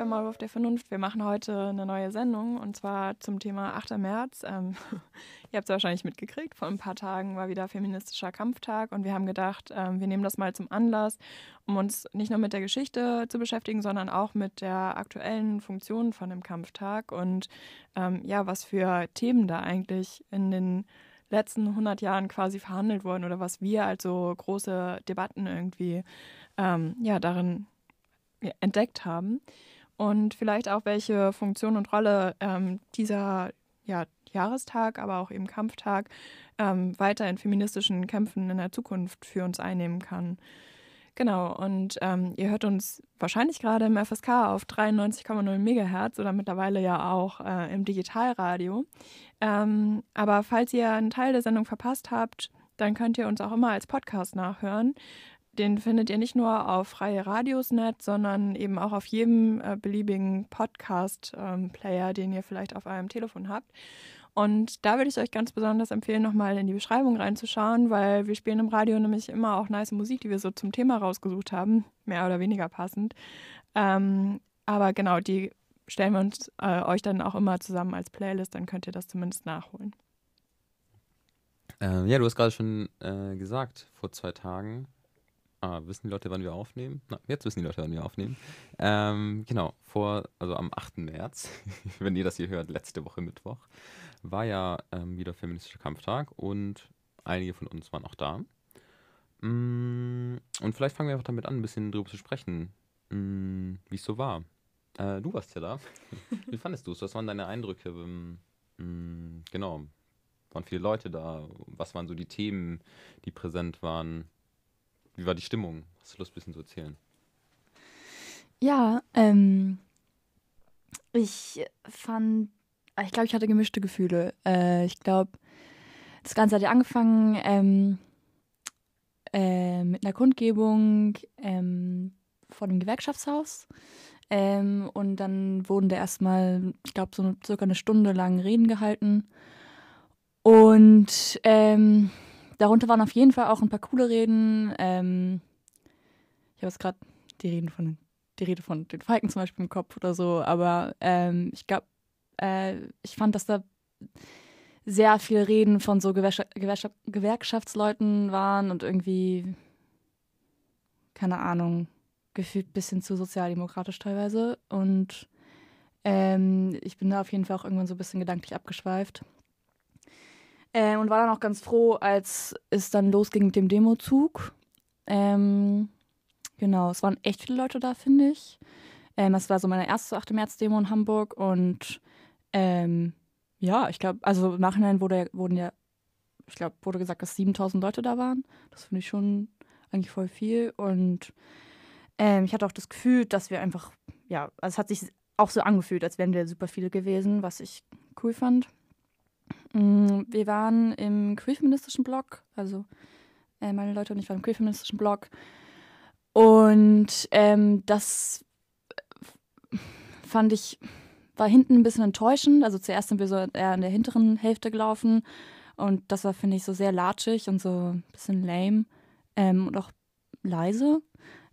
beim Maulwurf der Vernunft. Wir machen heute eine neue Sendung und zwar zum Thema 8. März. Ähm, ihr habt es wahrscheinlich mitgekriegt, vor ein paar Tagen war wieder feministischer Kampftag und wir haben gedacht, ähm, wir nehmen das mal zum Anlass, um uns nicht nur mit der Geschichte zu beschäftigen, sondern auch mit der aktuellen Funktion von dem Kampftag und ähm, ja, was für Themen da eigentlich in den letzten 100 Jahren quasi verhandelt wurden oder was wir als so große Debatten irgendwie ähm, ja, darin entdeckt haben und vielleicht auch welche Funktion und Rolle ähm, dieser ja, Jahrestag, aber auch eben Kampftag ähm, weiter in feministischen Kämpfen in der Zukunft für uns einnehmen kann. Genau, und ähm, ihr hört uns wahrscheinlich gerade im FSK auf 93,0 Megahertz oder mittlerweile ja auch äh, im Digitalradio. Ähm, aber falls ihr einen Teil der Sendung verpasst habt, dann könnt ihr uns auch immer als Podcast nachhören. Den findet ihr nicht nur auf Freie Radiosnet, sondern eben auch auf jedem äh, beliebigen Podcast-Player, ähm, den ihr vielleicht auf eurem Telefon habt. Und da würde ich euch ganz besonders empfehlen, nochmal in die Beschreibung reinzuschauen, weil wir spielen im Radio nämlich immer auch nice Musik, die wir so zum Thema rausgesucht haben, mehr oder weniger passend. Ähm, aber genau, die stellen wir uns äh, euch dann auch immer zusammen als Playlist, dann könnt ihr das zumindest nachholen. Ähm, ja, du hast gerade schon äh, gesagt, vor zwei Tagen Ah, wissen die Leute, wann wir aufnehmen? Na, jetzt wissen die Leute, wann wir aufnehmen. Ähm, genau, vor, also am 8. März, wenn ihr das hier hört, letzte Woche Mittwoch, war ja ähm, wieder feministischer Kampftag und einige von uns waren auch da. Mm, und vielleicht fangen wir einfach damit an, ein bisschen drüber zu sprechen, mm, wie es so war. Äh, du warst ja da. wie fandest du es? Was waren deine Eindrücke? Mm, genau, waren viele Leute da? Was waren so die Themen, die präsent waren? Wie war die Stimmung? Hast du Lust, ein bisschen zu erzählen? Ja, ähm, ich fand, ich glaube, ich hatte gemischte Gefühle. Äh, ich glaube, das Ganze hat ja angefangen ähm, äh, mit einer Kundgebung ähm, vor dem Gewerkschaftshaus. Ähm, und dann wurden da erstmal, ich glaube, so circa eine Stunde lang Reden gehalten. Und ähm, Darunter waren auf jeden Fall auch ein paar coole Reden. Ähm, ich habe jetzt gerade die Reden von die Rede von den Falken zum Beispiel im Kopf oder so, aber ähm, ich glaube, äh, ich fand, dass da sehr viele Reden von so Gewerkschaft, Gewerkschaftsleuten waren und irgendwie, keine Ahnung, gefühlt ein bisschen zu sozialdemokratisch teilweise. Und ähm, ich bin da auf jeden Fall auch irgendwann so ein bisschen gedanklich abgeschweift. Äh, und war dann auch ganz froh, als es dann losging mit dem Demozug. Ähm, genau, es waren echt viele Leute da, finde ich. Ähm, das war so meine erste 8. März-Demo in Hamburg und ähm, ja, ich glaube, also im Nachhinein wurde, wurden ja, ich glaube, wurde gesagt, dass 7000 Leute da waren. Das finde ich schon eigentlich voll viel und ähm, ich hatte auch das Gefühl, dass wir einfach, ja, also es hat sich auch so angefühlt, als wären wir super viele gewesen, was ich cool fand. Mm, wir waren im queer-feministischen Blog, also äh, meine Leute und ich waren im queer-feministischen Blog. Und ähm, das fand ich, war hinten ein bisschen enttäuschend. Also zuerst sind wir so eher in der hinteren Hälfte gelaufen. Und das war, finde ich, so sehr latschig und so ein bisschen lame ähm, und auch leise.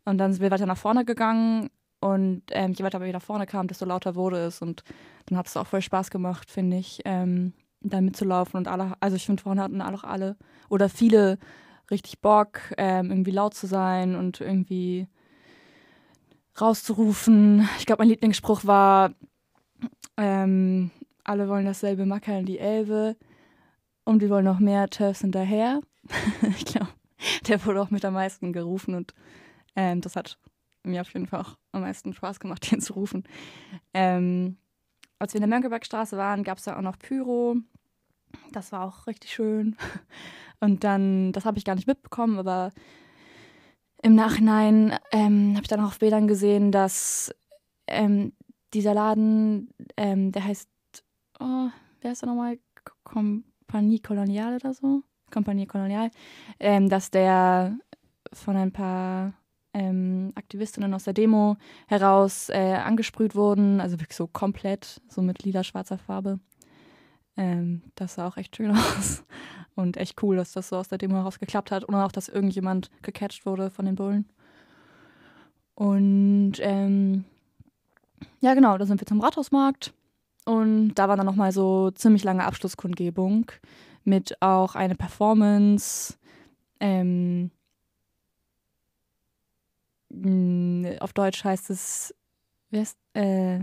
Und dann sind wir weiter nach vorne gegangen. Und ähm, je weiter wir nach vorne kamen, desto lauter wurde es. Und dann hat es auch voll Spaß gemacht, finde ich. Ähm, da mitzulaufen und alle, also ich finde, vorne hatten auch alle oder viele richtig Bock, ähm, irgendwie laut zu sein und irgendwie rauszurufen. Ich glaube, mein Lieblingsspruch war, ähm, alle wollen dasselbe Macker in die Elbe und die wollen noch mehr Turfs hinterher. ich glaube, der wurde auch mit am meisten gerufen und ähm, das hat mir auf jeden Fall auch am meisten Spaß gemacht, den zu rufen. Ähm, als wir in der Mönckebergstraße waren, gab es da auch noch Pyro. Das war auch richtig schön. Und dann, das habe ich gar nicht mitbekommen, aber im Nachhinein ähm, habe ich dann auch auf Bildern gesehen, dass ähm, dieser Laden, ähm, der heißt, oh, wer ist der nochmal? Kompanie Kolonial oder so? Kompanie Kolonial. Ähm, dass der von ein paar ähm, Aktivistinnen aus der Demo heraus äh, angesprüht wurden, also wirklich so komplett, so mit lila-schwarzer Farbe. Ähm, das sah auch echt schön aus. Und echt cool, dass das so aus der Demo heraus geklappt hat und auch, dass irgendjemand gecatcht wurde von den Bullen. Und ähm, Ja, genau, da sind wir zum Rathausmarkt und da war dann nochmal so ziemlich lange Abschlusskundgebung mit auch eine Performance. Ähm, auf Deutsch heißt es, wer ist, äh,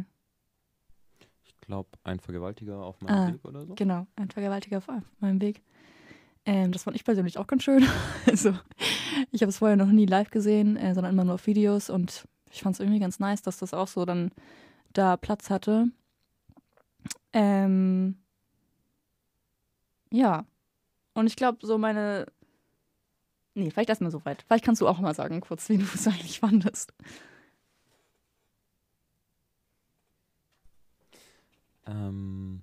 glaube, ein Vergewaltiger auf meinem ah, Weg oder so. Genau, ein Vergewaltiger auf meinem Weg. Ähm, das fand ich persönlich auch ganz schön. also, ich habe es vorher noch nie live gesehen, äh, sondern immer nur auf Videos und ich fand es irgendwie ganz nice, dass das auch so dann da Platz hatte. Ähm, ja. Und ich glaube, so meine. Nee, vielleicht erstmal so weit. Vielleicht kannst du auch mal sagen, kurz, wie du es eigentlich fandest. Ähm,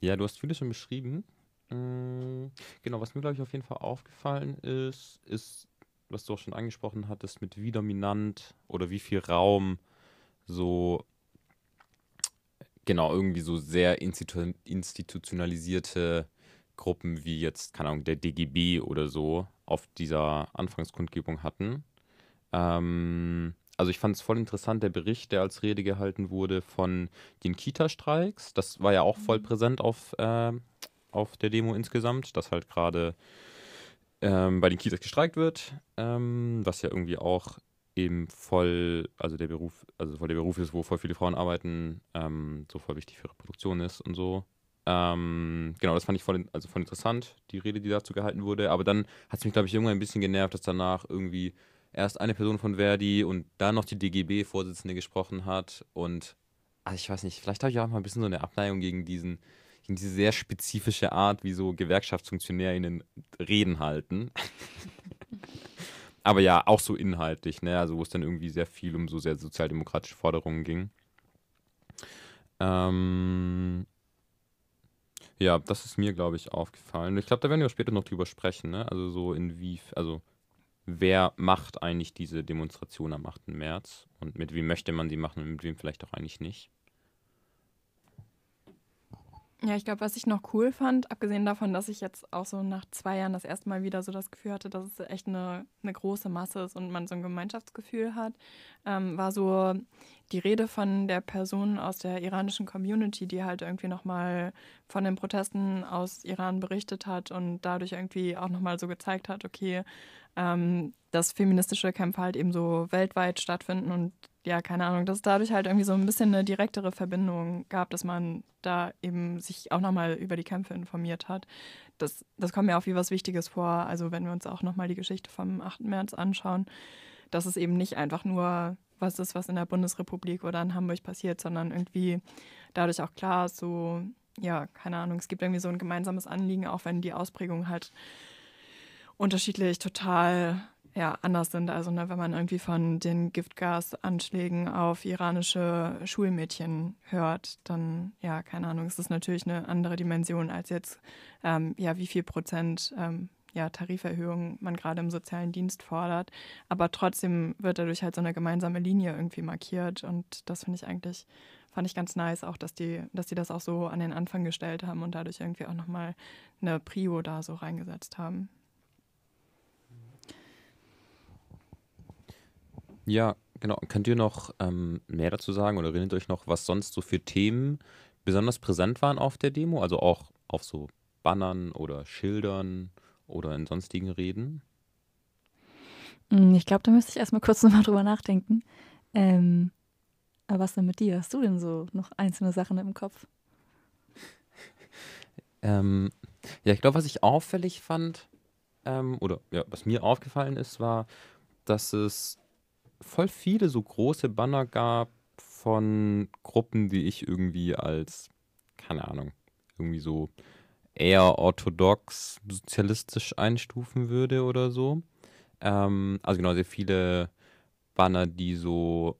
ja, du hast vieles schon beschrieben. Mm, genau, was mir, glaube ich, auf jeden Fall aufgefallen ist, ist, was du auch schon angesprochen hattest, mit wie dominant oder wie viel Raum so, genau, irgendwie so sehr institu institutionalisierte Gruppen wie jetzt, keine Ahnung, der DGB oder so auf dieser Anfangskundgebung hatten. Ähm, also ich fand es voll interessant, der Bericht, der als Rede gehalten wurde von den Kita-Streiks. Das war ja auch voll mhm. präsent auf, äh, auf der Demo insgesamt, dass halt gerade ähm, bei den Kitas gestreikt wird, ähm, was ja irgendwie auch eben voll, also der Beruf, also voll der Beruf ist, wo voll viele Frauen arbeiten, ähm, so voll wichtig für Reproduktion ist und so. Ähm, genau, das fand ich voll, also voll interessant, die Rede, die dazu gehalten wurde. Aber dann hat es mich, glaube ich, irgendwann ein bisschen genervt, dass danach irgendwie erst eine Person von Verdi und dann noch die DGB-Vorsitzende gesprochen hat. Und also ich weiß nicht, vielleicht habe ich auch mal ein bisschen so eine Abneigung gegen diesen, gegen diese sehr spezifische Art, wie so GewerkschaftsfunktionärInnen Reden halten. Aber ja, auch so inhaltlich, ne? Also wo es dann irgendwie sehr viel um so sehr sozialdemokratische Forderungen ging. Ähm, ja, das ist mir, glaube ich, aufgefallen. Ich glaube, da werden wir später noch drüber sprechen, ne? Also so in wie, also wer macht eigentlich diese Demonstration am 8. März und mit wem möchte man sie machen und mit wem vielleicht auch eigentlich nicht. Ja, ich glaube, was ich noch cool fand, abgesehen davon, dass ich jetzt auch so nach zwei Jahren das erste Mal wieder so das Gefühl hatte, dass es echt eine, eine große Masse ist und man so ein Gemeinschaftsgefühl hat, ähm, war so die Rede von der Person aus der iranischen Community, die halt irgendwie nochmal von den Protesten aus Iran berichtet hat und dadurch irgendwie auch nochmal so gezeigt hat, okay, ähm, dass feministische Kämpfe halt eben so weltweit stattfinden und ja, keine Ahnung, dass es dadurch halt irgendwie so ein bisschen eine direktere Verbindung gab, dass man da eben sich auch nochmal über die Kämpfe informiert hat. Das, das kommt mir auch wie was Wichtiges vor. Also wenn wir uns auch nochmal die Geschichte vom 8. März anschauen, dass es eben nicht einfach nur was ist, was in der Bundesrepublik oder in Hamburg passiert, sondern irgendwie dadurch auch klar so, ja, keine Ahnung, es gibt irgendwie so ein gemeinsames Anliegen, auch wenn die Ausprägungen halt unterschiedlich total ja, anders sind. Also ne, wenn man irgendwie von den Giftgasanschlägen auf iranische Schulmädchen hört, dann, ja, keine Ahnung, ist das natürlich eine andere Dimension als jetzt, ähm, ja, wie viel Prozent ähm, ja, Tariferhöhung man gerade im sozialen Dienst fordert. Aber trotzdem wird dadurch halt so eine gemeinsame Linie irgendwie markiert. Und das finde ich eigentlich, fand ich ganz nice, auch, dass die, dass die das auch so an den Anfang gestellt haben und dadurch irgendwie auch nochmal eine Prio da so reingesetzt haben. Ja, genau. Könnt ihr noch ähm, mehr dazu sagen oder erinnert euch noch, was sonst so für Themen besonders präsent waren auf der Demo? Also auch auf so Bannern oder Schildern oder in sonstigen Reden? Hm, ich glaube, da müsste ich erstmal kurz nochmal drüber nachdenken. Ähm, aber was denn mit dir? Hast du denn so noch einzelne Sachen im Kopf? ähm, ja, ich glaube, was ich auffällig fand, ähm, oder ja, was mir aufgefallen ist, war, dass es voll viele so große Banner gab von Gruppen, die ich irgendwie als, keine Ahnung, irgendwie so eher orthodox sozialistisch einstufen würde oder so. Ähm, also genau, sehr viele Banner, die so,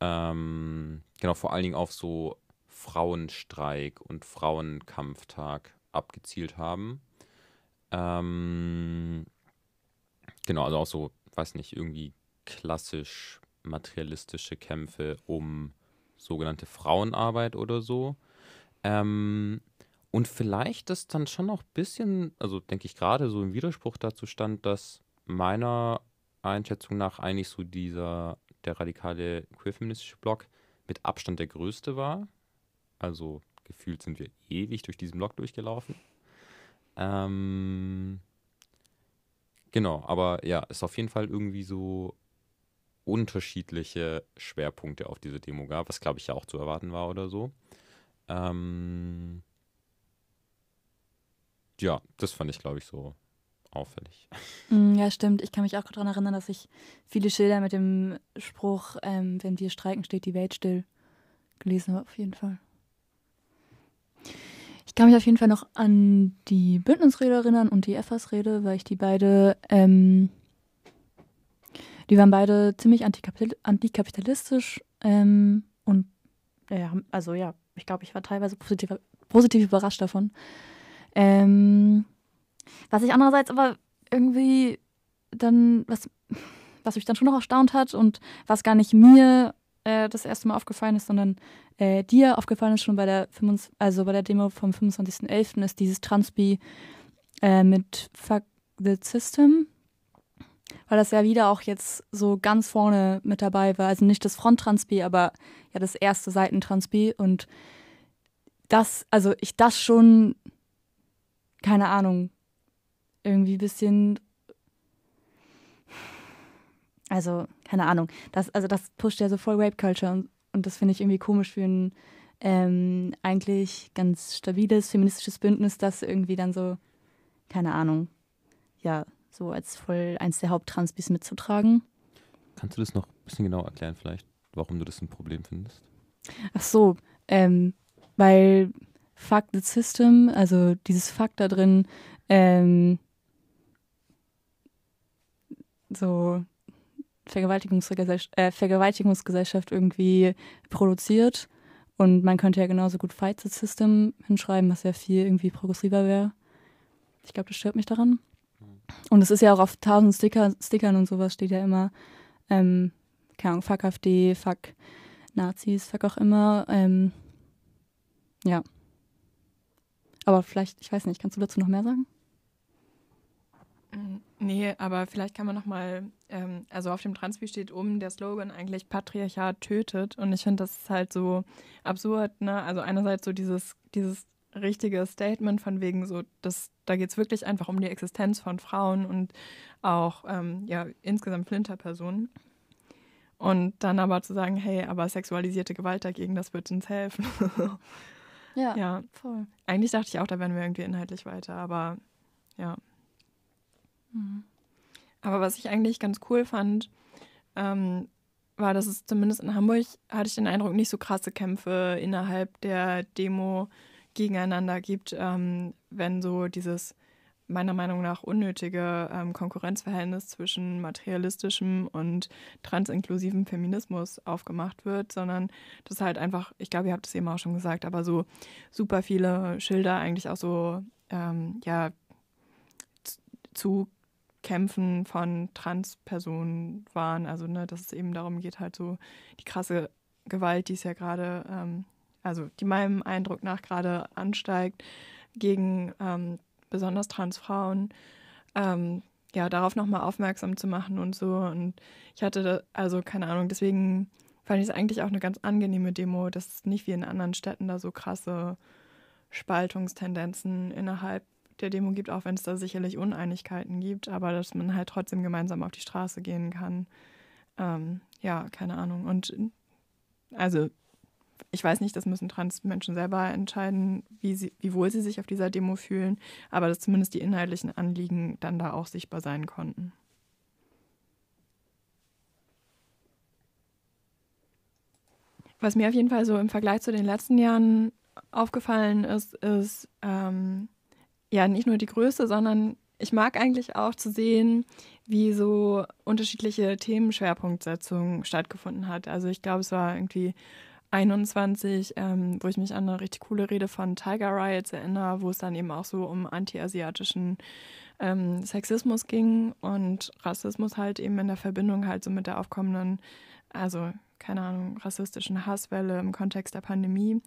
ähm, genau, vor allen Dingen auf so Frauenstreik und Frauenkampftag abgezielt haben. Ähm, genau, also auch so, weiß nicht, irgendwie klassisch materialistische Kämpfe um sogenannte Frauenarbeit oder so. Ähm, und vielleicht ist dann schon noch ein bisschen, also denke ich gerade so im Widerspruch dazu stand, dass meiner Einschätzung nach eigentlich so dieser, der radikale queerfeministische Block mit Abstand der größte war. Also gefühlt sind wir ewig durch diesen Block durchgelaufen. Ähm, genau, aber ja, ist auf jeden Fall irgendwie so unterschiedliche Schwerpunkte auf diese Demo gab, was glaube ich ja auch zu erwarten war oder so. Ähm, ja, das fand ich glaube ich so auffällig. Mm, ja, stimmt. Ich kann mich auch daran erinnern, dass ich viele Schilder mit dem Spruch, ähm, wenn wir streiken, steht die Welt still, gelesen habe, auf jeden Fall. Ich kann mich auf jeden Fall noch an die Bündnisrede erinnern und die FAS-Rede, weil ich die beide, ähm, die waren beide ziemlich antikapital antikapitalistisch ähm, und ja, also ja, ich glaube, ich war teilweise positiv, positiv überrascht davon. Ähm, was ich andererseits aber irgendwie dann, was, was mich dann schon noch erstaunt hat und was gar nicht mir äh, das erste Mal aufgefallen ist, sondern äh, dir aufgefallen ist schon bei der, 25, also bei der Demo vom 25.11. ist dieses Transpi äh, mit Fuck the System, weil das ja wieder auch jetzt so ganz vorne mit dabei war. Also nicht das Front-Transpi, aber ja das erste Seitentranspi und das, also ich das schon, keine Ahnung, irgendwie ein bisschen also, keine Ahnung. Das, also das pusht ja so voll Rape Culture und, und das finde ich irgendwie komisch für ein ähm, eigentlich ganz stabiles feministisches Bündnis, das irgendwie dann so, keine Ahnung, ja, so als voll eins der Haupttransbis mitzutragen. Kannst du das noch ein bisschen genauer erklären, vielleicht, warum du das ein Problem findest? Ach so, ähm, weil Fuck the System, also dieses Fuck da drin, ähm, so Vergewaltigungsgesellschaft, äh, Vergewaltigungsgesellschaft irgendwie produziert. Und man könnte ja genauso gut Fight the System hinschreiben, was ja viel irgendwie progressiver wäre. Ich glaube, das stört mich daran. Und es ist ja auch auf tausend Sticker, Stickern und sowas steht ja immer, ähm, keine Ahnung, fuck AfD, fuck Nazis, fuck auch immer. Ähm, ja. Aber vielleicht, ich weiß nicht, kannst du dazu noch mehr sagen? Mm, nee, aber vielleicht kann man noch mal, ähm, also auf dem Transpi steht oben der Slogan eigentlich Patriarchat tötet und ich finde das ist halt so absurd, ne? Also einerseits so dieses, dieses richtige Statement von wegen so, das, da geht es wirklich einfach um die Existenz von Frauen und auch ähm, ja insgesamt Flinterpersonen. Und dann aber zu sagen, hey, aber sexualisierte Gewalt dagegen, das wird uns helfen. ja, ja, voll. Eigentlich dachte ich auch, da wären wir irgendwie inhaltlich weiter, aber ja. Mhm. Aber was ich eigentlich ganz cool fand, ähm, war, dass es zumindest in Hamburg, hatte ich den Eindruck, nicht so krasse Kämpfe innerhalb der Demo gegeneinander gibt, ähm, wenn so dieses meiner Meinung nach unnötige ähm, Konkurrenzverhältnis zwischen materialistischem und transinklusivem Feminismus aufgemacht wird, sondern das halt einfach, ich glaube, ihr habt es eben auch schon gesagt, aber so super viele Schilder eigentlich auch so, ähm, ja, zu Kämpfen von Transpersonen waren. Also, ne, dass es eben darum geht, halt so die krasse Gewalt, die es ja gerade, ähm, also die meinem Eindruck nach gerade ansteigt, gegen ähm, besonders Transfrauen, ähm, ja, darauf nochmal aufmerksam zu machen und so. Und ich hatte, da, also keine Ahnung, deswegen fand ich es eigentlich auch eine ganz angenehme Demo, dass es nicht wie in anderen Städten da so krasse Spaltungstendenzen innerhalb der Demo gibt, auch wenn es da sicherlich Uneinigkeiten gibt, aber dass man halt trotzdem gemeinsam auf die Straße gehen kann. Ähm, ja, keine Ahnung. Und also ich weiß nicht, das müssen Transmenschen selber entscheiden, wie, sie, wie wohl sie sich auf dieser Demo fühlen, aber dass zumindest die inhaltlichen Anliegen dann da auch sichtbar sein konnten. Was mir auf jeden Fall so im Vergleich zu den letzten Jahren aufgefallen ist, ist, ähm, ja nicht nur die Größe, sondern ich mag eigentlich auch zu sehen, wie so unterschiedliche Themenschwerpunktsetzung stattgefunden hat. Also ich glaube, es war irgendwie 21, ähm, wo ich mich an eine richtig coole Rede von Tiger Riots erinnere, wo es dann eben auch so um anti-asiatischen ähm, Sexismus ging und Rassismus halt eben in der Verbindung halt so mit der aufkommenden, also keine Ahnung, rassistischen Hasswelle im Kontext der Pandemie.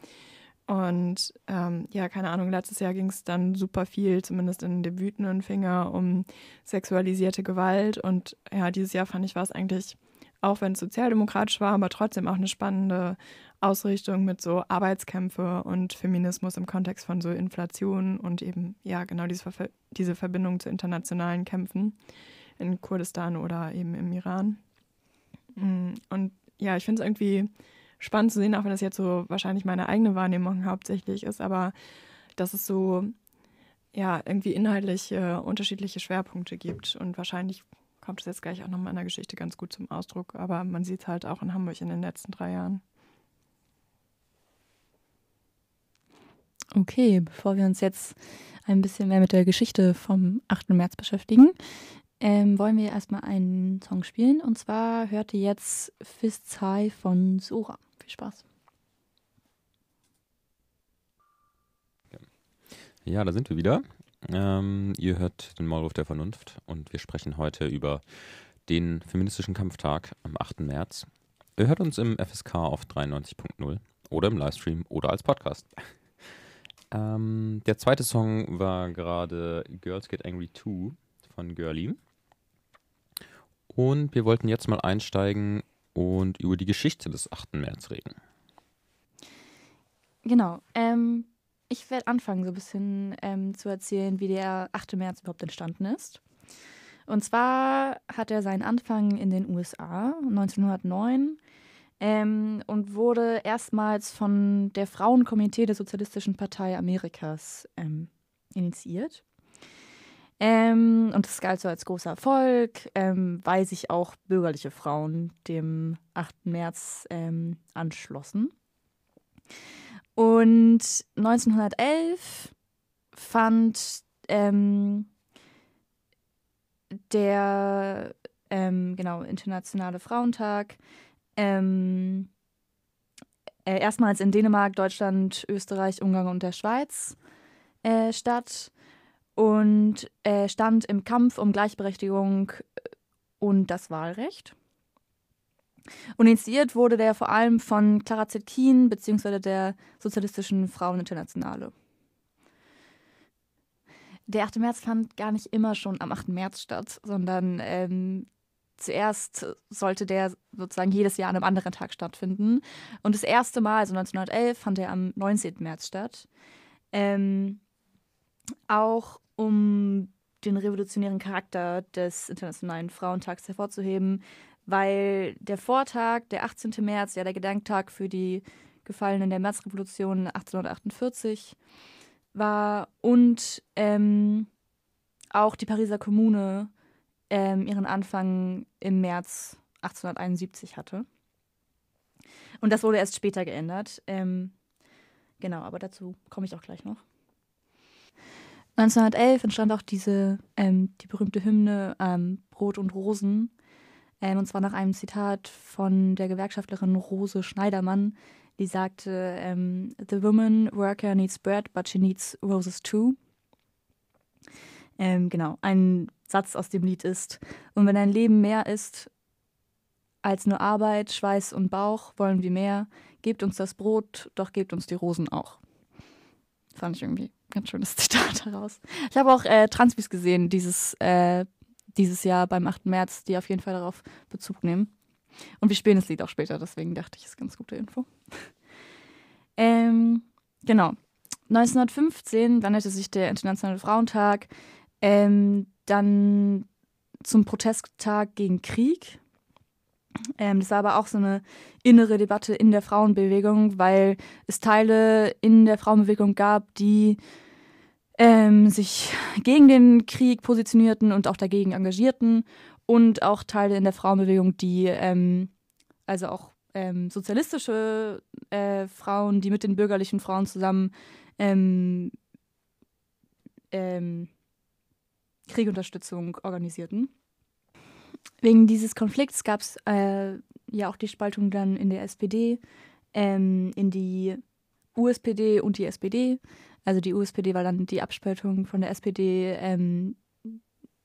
Und ähm, ja, keine Ahnung, letztes Jahr ging es dann super viel, zumindest in dem wütenden Finger, um sexualisierte Gewalt. Und ja, dieses Jahr fand ich, war es eigentlich, auch wenn es sozialdemokratisch war, aber trotzdem auch eine spannende Ausrichtung mit so Arbeitskämpfe und Feminismus im Kontext von so Inflation und eben, ja, genau diese, Ver diese Verbindung zu internationalen Kämpfen in Kurdistan oder eben im Iran. Mm, und ja, ich finde es irgendwie spannend zu sehen, auch wenn das jetzt so wahrscheinlich meine eigene Wahrnehmung hauptsächlich ist, aber dass es so, ja, irgendwie inhaltlich äh, unterschiedliche Schwerpunkte gibt und wahrscheinlich kommt es jetzt gleich auch nochmal in der Geschichte ganz gut zum Ausdruck, aber man sieht es halt auch in Hamburg in den letzten drei Jahren. Okay, bevor wir uns jetzt ein bisschen mehr mit der Geschichte vom 8. März beschäftigen, ähm, wollen wir erstmal einen Song spielen. Und zwar hört ihr jetzt Fists High von Sora. Viel Spaß. Ja, da sind wir wieder. Ähm, ihr hört den Maulwurf der Vernunft und wir sprechen heute über den feministischen Kampftag am 8. März. Ihr hört uns im FSK auf 93.0 oder im Livestream oder als Podcast. Ähm, der zweite Song war gerade Girls Get Angry 2 von Girlie. Und wir wollten jetzt mal einsteigen und über die Geschichte des 8. März reden. Genau. Ähm, ich werde anfangen, so ein bisschen ähm, zu erzählen, wie der 8. März überhaupt entstanden ist. Und zwar hat er seinen Anfang in den USA 1909 ähm, und wurde erstmals von der Frauenkomitee der Sozialistischen Partei Amerikas ähm, initiiert. Ähm, und das galt so als großer Erfolg, ähm, weil sich auch bürgerliche Frauen dem 8. März ähm, anschlossen. Und 1911 fand ähm, der genau Internationale Frauentag ähm, äh, erstmals in Dänemark, Deutschland, Österreich, Ungarn und der Schweiz äh, statt und äh, stand im Kampf um Gleichberechtigung und das Wahlrecht. Und initiiert wurde der vor allem von Clara Zetkin bzw. der Sozialistischen Fraueninternationale. Der 8. März fand gar nicht immer schon am 8. März statt, sondern ähm, zuerst sollte der sozusagen jedes Jahr an einem anderen Tag stattfinden. Und das erste Mal, also 1911, fand er am 19. März statt. Ähm, auch um den revolutionären Charakter des Internationalen Frauentags hervorzuheben, weil der Vortag, der 18. März, ja der Gedenktag für die Gefallenen der Märzrevolution 1848 war und ähm, auch die Pariser Kommune ähm, ihren Anfang im März 1871 hatte. Und das wurde erst später geändert. Ähm, genau, aber dazu komme ich auch gleich noch. 1911 entstand auch diese, ähm, die berühmte Hymne ähm, Brot und Rosen. Ähm, und zwar nach einem Zitat von der Gewerkschaftlerin Rose Schneidermann, die sagte, ähm, The woman worker needs bread, but she needs roses too. Ähm, genau, ein Satz aus dem Lied ist. Und wenn ein Leben mehr ist als nur Arbeit, Schweiß und Bauch, wollen wir mehr. Gebt uns das Brot, doch gebt uns die Rosen auch. Fand ich irgendwie ein ganz schönes Zitat daraus. Ich habe auch äh, Transbis gesehen dieses, äh, dieses Jahr beim 8. März, die auf jeden Fall darauf Bezug nehmen. Und wir spielen das Lied auch später, deswegen dachte ich, ist ganz gute Info. ähm, genau. 1915 wanderte sich der Internationale Frauentag ähm, dann zum Protesttag gegen Krieg. Ähm, das war aber auch so eine innere Debatte in der Frauenbewegung, weil es Teile in der Frauenbewegung gab, die ähm, sich gegen den Krieg positionierten und auch dagegen engagierten und auch Teile in der Frauenbewegung, die ähm, also auch ähm, sozialistische äh, Frauen, die mit den bürgerlichen Frauen zusammen ähm, ähm, Kriegunterstützung organisierten. Wegen dieses Konflikts gab es äh, ja auch die Spaltung dann in der SPD, ähm, in die USPD und die SPD. Also die USPD war dann die Abspaltung von der SPD, ähm,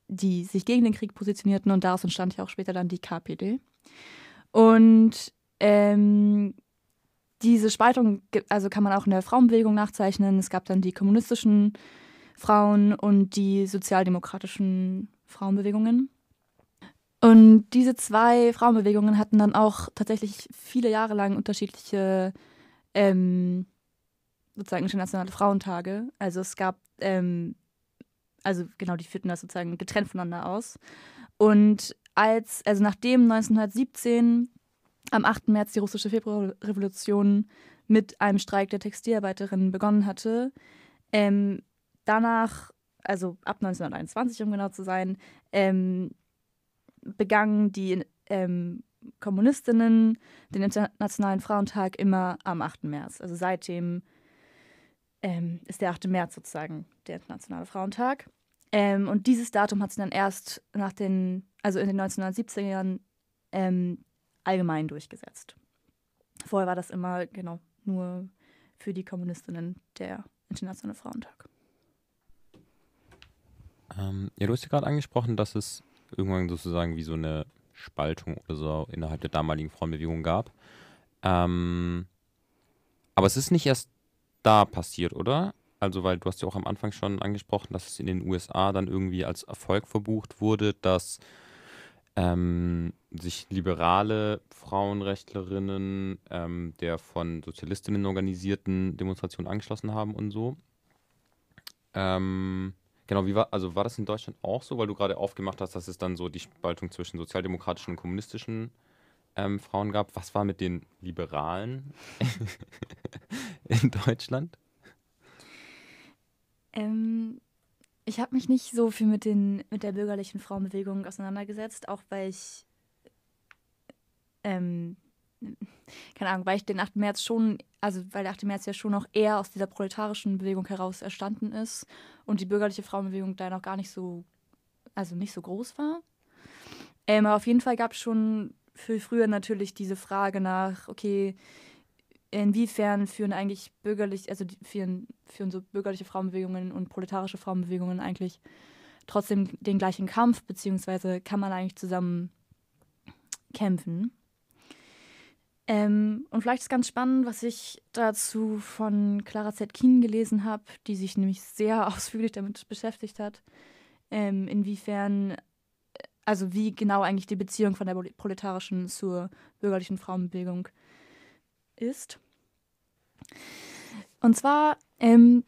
die sich gegen den Krieg positionierten und daraus entstand ja auch später dann die KPD. Und ähm, diese Spaltung, also kann man auch in der Frauenbewegung nachzeichnen. Es gab dann die kommunistischen Frauen und die sozialdemokratischen Frauenbewegungen. Und diese zwei Frauenbewegungen hatten dann auch tatsächlich viele Jahre lang unterschiedliche ähm, sozusagen internationale Frauentage. Also es gab, ähm, also genau, die führten das sozusagen getrennt voneinander aus. Und als, also nachdem 1917 am 8. März die russische Februarrevolution mit einem Streik der Textilarbeiterinnen begonnen hatte, ähm, danach, also ab 1921 um genau zu sein, ähm, begangen die ähm, Kommunistinnen den Internationalen Frauentag immer am 8. März. Also seitdem ähm, ist der 8. März sozusagen der Internationale Frauentag. Ähm, und dieses Datum hat sich dann erst nach den, also in den 1970er Jahren ähm, allgemein durchgesetzt. Vorher war das immer genau nur für die Kommunistinnen der Internationale Frauentag. Ähm, ja, du hast ja gerade angesprochen, dass es irgendwann sozusagen wie so eine Spaltung oder so innerhalb der damaligen Frauenbewegung gab. Ähm, aber es ist nicht erst da passiert, oder? Also, weil du hast ja auch am Anfang schon angesprochen, dass es in den USA dann irgendwie als Erfolg verbucht wurde, dass ähm, sich liberale Frauenrechtlerinnen ähm, der von Sozialistinnen organisierten Demonstration angeschlossen haben und so. Ähm, genau, wie war, also war das in Deutschland auch so, weil du gerade aufgemacht hast, dass es dann so die Spaltung zwischen sozialdemokratischen und kommunistischen ähm, Frauen gab. Was war mit den Liberalen in Deutschland? Ähm, ich habe mich nicht so viel mit, den, mit der bürgerlichen Frauenbewegung auseinandergesetzt, auch weil ich, ähm, keine Ahnung, weil ich den 8. März schon, also weil der 8. März ja schon noch eher aus dieser proletarischen Bewegung heraus erstanden ist und die bürgerliche Frauenbewegung da noch gar nicht so, also nicht so groß war. Ähm, aber auf jeden Fall gab es schon für früher natürlich diese Frage nach, okay, inwiefern führen eigentlich bürgerlich, also führen, führen so bürgerliche Frauenbewegungen und proletarische Frauenbewegungen eigentlich trotzdem den gleichen Kampf, beziehungsweise kann man eigentlich zusammen kämpfen. Ähm, und vielleicht ist ganz spannend, was ich dazu von Clara Zetkin gelesen habe, die sich nämlich sehr ausführlich damit beschäftigt hat, ähm, inwiefern, also wie genau eigentlich die Beziehung von der proletarischen zur bürgerlichen Frauenbewegung ist. Und zwar ähm,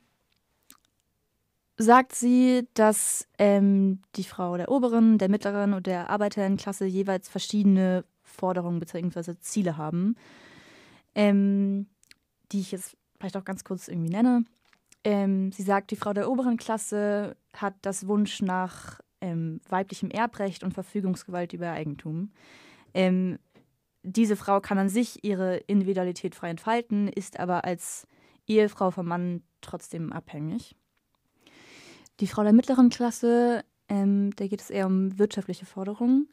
sagt sie, dass ähm, die Frau der oberen, der mittleren und der Arbeiterinnenklasse jeweils verschiedene Forderungen bzw. Ziele haben, ähm, die ich jetzt vielleicht auch ganz kurz irgendwie nenne. Ähm, sie sagt, die Frau der oberen Klasse hat das Wunsch nach ähm, weiblichem Erbrecht und Verfügungsgewalt über Eigentum. Ähm, diese Frau kann an sich ihre Individualität frei entfalten, ist aber als Ehefrau vom Mann trotzdem abhängig. Die Frau der mittleren Klasse, ähm, da geht es eher um wirtschaftliche Forderungen.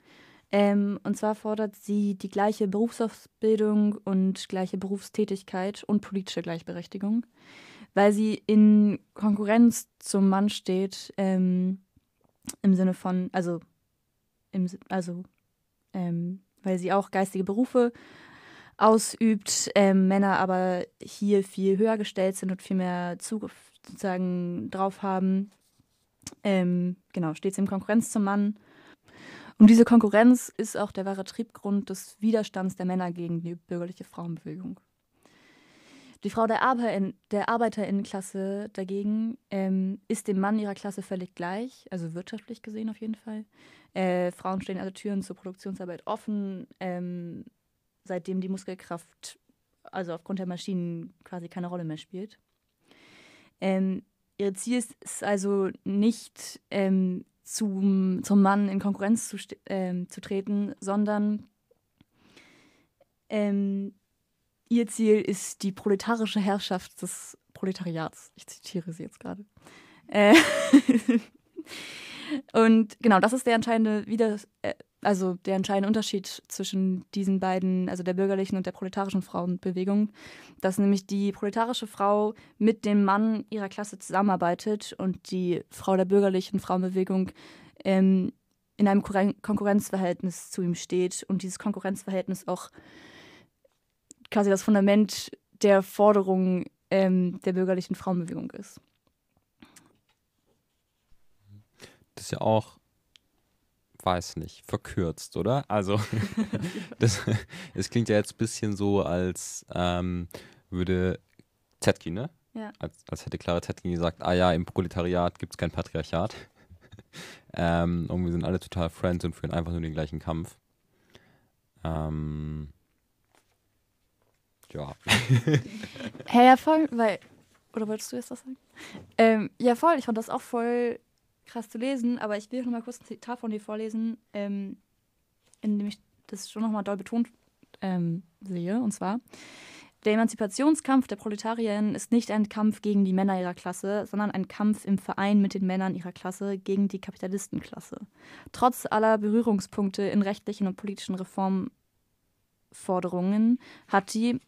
Ähm, und zwar fordert sie die gleiche Berufsausbildung und gleiche Berufstätigkeit und politische Gleichberechtigung, weil sie in Konkurrenz zum Mann steht, ähm, im Sinne von, also, im, also ähm, weil sie auch geistige Berufe ausübt, äh, Männer aber hier viel höher gestellt sind und viel mehr Zugriff sozusagen drauf haben. Ähm, genau, steht sie in Konkurrenz zum Mann. Und diese Konkurrenz ist auch der wahre Triebgrund des Widerstands der Männer gegen die bürgerliche Frauenbewegung. Die Frau der, Arbeiterin, der Arbeiterinnenklasse dagegen ähm, ist dem Mann ihrer Klasse völlig gleich, also wirtschaftlich gesehen auf jeden Fall. Äh, Frauen stehen alle Türen zur Produktionsarbeit offen, ähm, seitdem die Muskelkraft, also aufgrund der Maschinen, quasi keine Rolle mehr spielt. Ähm, ihr Ziel ist, ist also nicht ähm, zum, zum Mann in Konkurrenz zu, ähm, zu treten, sondern ähm, ihr Ziel ist die proletarische Herrschaft des Proletariats. Ich zitiere sie jetzt gerade. Äh Und genau, das ist der entscheidende Wieder äh, also der entscheidende Unterschied zwischen diesen beiden, also der bürgerlichen und der proletarischen Frauenbewegung, dass nämlich die proletarische Frau mit dem Mann ihrer Klasse zusammenarbeitet und die Frau der bürgerlichen Frauenbewegung ähm, in einem Konkurrenzverhältnis zu ihm steht und dieses Konkurrenzverhältnis auch quasi das Fundament der Forderungen ähm, der bürgerlichen Frauenbewegung ist. das ist ja auch weiß nicht, verkürzt, oder? Also, das, das klingt ja jetzt ein bisschen so, als ähm, würde Zetkin, ne? Ja. Als, als hätte Clara Zetkin gesagt, ah ja, im Proletariat gibt es kein Patriarchat. ähm, und wir sind alle total Friends und führen einfach nur den gleichen Kampf. Ähm, ja. Hey, ja, voll, weil. Oder wolltest du jetzt was sagen? Ähm, ja, voll, ich fand das auch voll krass zu lesen, aber ich will noch mal kurz ein Zitat von dir vorlesen, ähm, in dem ich das schon noch mal doll betont ähm, sehe. Und zwar: Der Emanzipationskampf der Proletarierinnen ist nicht ein Kampf gegen die Männer ihrer Klasse, sondern ein Kampf im Verein mit den Männern ihrer Klasse gegen die Kapitalistenklasse. Trotz aller Berührungspunkte in rechtlichen und politischen Reformforderungen hat die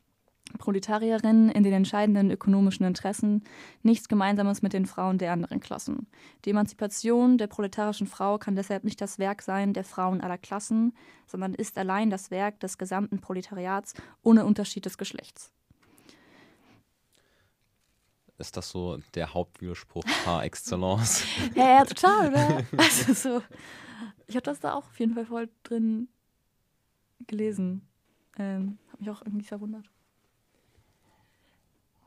Proletarierinnen in den entscheidenden ökonomischen Interessen nichts Gemeinsames mit den Frauen der anderen Klassen. Die Emanzipation der proletarischen Frau kann deshalb nicht das Werk sein der Frauen aller Klassen, sondern ist allein das Werk des gesamten Proletariats ohne Unterschied des Geschlechts. Ist das so der Hauptwiderspruch par excellence? Ja, ja, total, oder? Also so, ich habe das da auch auf jeden Fall voll drin gelesen. Ähm, hat mich auch irgendwie verwundert.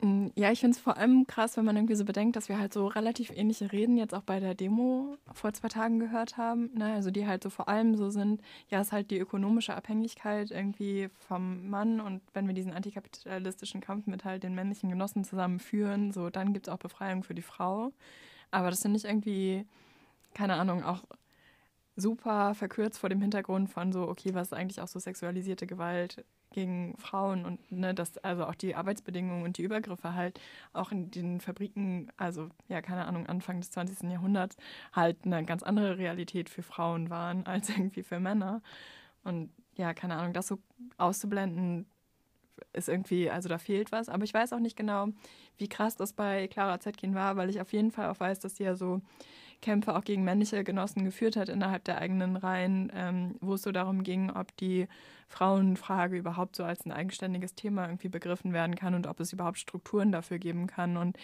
Mm, Ja, ich finde es vor allem krass, wenn man irgendwie so bedenkt, dass wir halt so relativ ähnliche Reden jetzt auch bei der Demo vor zwei Tagen gehört haben. Ne? Also die halt so vor allem so sind, ja, ist halt die ökonomische Abhängigkeit irgendwie vom Mann und wenn wir diesen antikapitalistischen Kampf mit halt den männlichen Genossen zusammenführen, so dann gibt es auch Befreiung für die Frau. Aber das finde ich irgendwie, keine Ahnung, auch super verkürzt vor dem Hintergrund von so, okay, was ist eigentlich auch so sexualisierte Gewalt gegen Frauen und ne, dass also auch die Arbeitsbedingungen und die Übergriffe halt auch in den Fabriken, also ja, keine Ahnung, Anfang des 20. Jahrhunderts halt eine ganz andere Realität für Frauen waren als irgendwie für Männer. Und ja, keine Ahnung, das so auszublenden, ist irgendwie, also da fehlt was. Aber ich weiß auch nicht genau, wie krass das bei Clara Zetkin war, weil ich auf jeden Fall auch weiß, dass sie ja so Kämpfe auch gegen männliche Genossen geführt hat innerhalb der eigenen Reihen, ähm, wo es so darum ging, ob die Frauenfrage überhaupt so als ein eigenständiges Thema irgendwie begriffen werden kann und ob es überhaupt Strukturen dafür geben kann. Und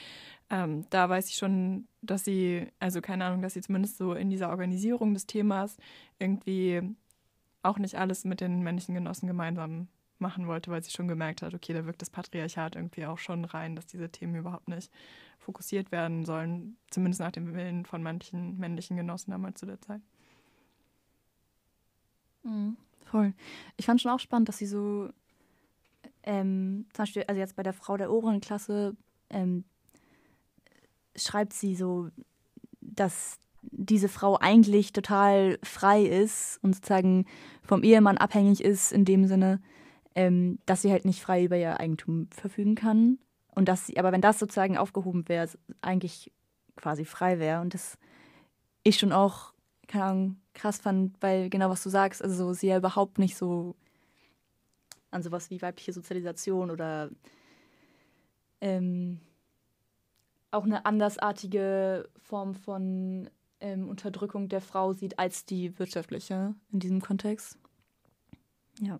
ähm, da weiß ich schon, dass sie, also keine Ahnung, dass sie zumindest so in dieser Organisierung des Themas irgendwie auch nicht alles mit den männlichen Genossen gemeinsam machen wollte, weil sie schon gemerkt hat, okay, da wirkt das Patriarchat irgendwie auch schon rein, dass diese Themen überhaupt nicht fokussiert werden sollen, zumindest nach dem Willen von manchen männlichen Genossen damals zu der Zeit. Mhm, voll. Ich fand schon auch spannend, dass sie so, ähm, zum Beispiel, also jetzt bei der Frau der oberen Klasse, ähm, schreibt sie so, dass diese Frau eigentlich total frei ist und sozusagen vom Ehemann abhängig ist, in dem Sinne, ähm, dass sie halt nicht frei über ihr Eigentum verfügen kann. Und dass sie, aber wenn das sozusagen aufgehoben wäre, eigentlich quasi frei wäre. Und das ich schon auch, keine Ahnung, krass fand, weil genau was du sagst, also so, sie ja überhaupt nicht so an sowas wie weibliche Sozialisation oder ähm, auch eine andersartige Form von ähm, Unterdrückung der Frau sieht als die wirtschaftliche in diesem Kontext. Ja.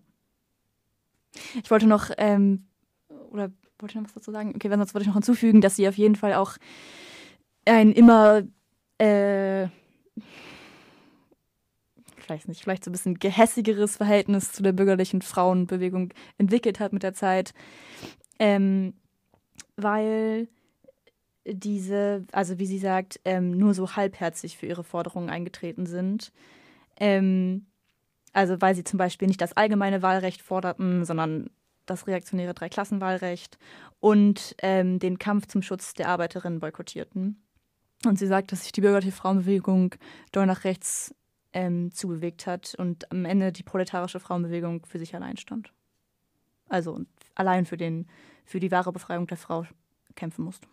Ich wollte noch, ähm, oder wollte ich noch was dazu sagen? Okay, sonst wollte ich noch hinzufügen, dass sie auf jeden Fall auch ein immer, äh, vielleicht nicht, vielleicht so ein bisschen gehässigeres Verhältnis zu der bürgerlichen Frauenbewegung entwickelt hat mit der Zeit. Ähm, weil diese, also wie sie sagt, ähm, nur so halbherzig für ihre Forderungen eingetreten sind. Ähm, also weil sie zum Beispiel nicht das allgemeine Wahlrecht forderten, sondern das reaktionäre Dreiklassenwahlrecht und ähm, den Kampf zum Schutz der Arbeiterinnen boykottierten. Und sie sagt, dass sich die bürgerliche Frauenbewegung doll nach rechts ähm, zubewegt hat und am Ende die proletarische Frauenbewegung für sich allein stand. Also allein für, den, für die wahre Befreiung der Frau kämpfen musste.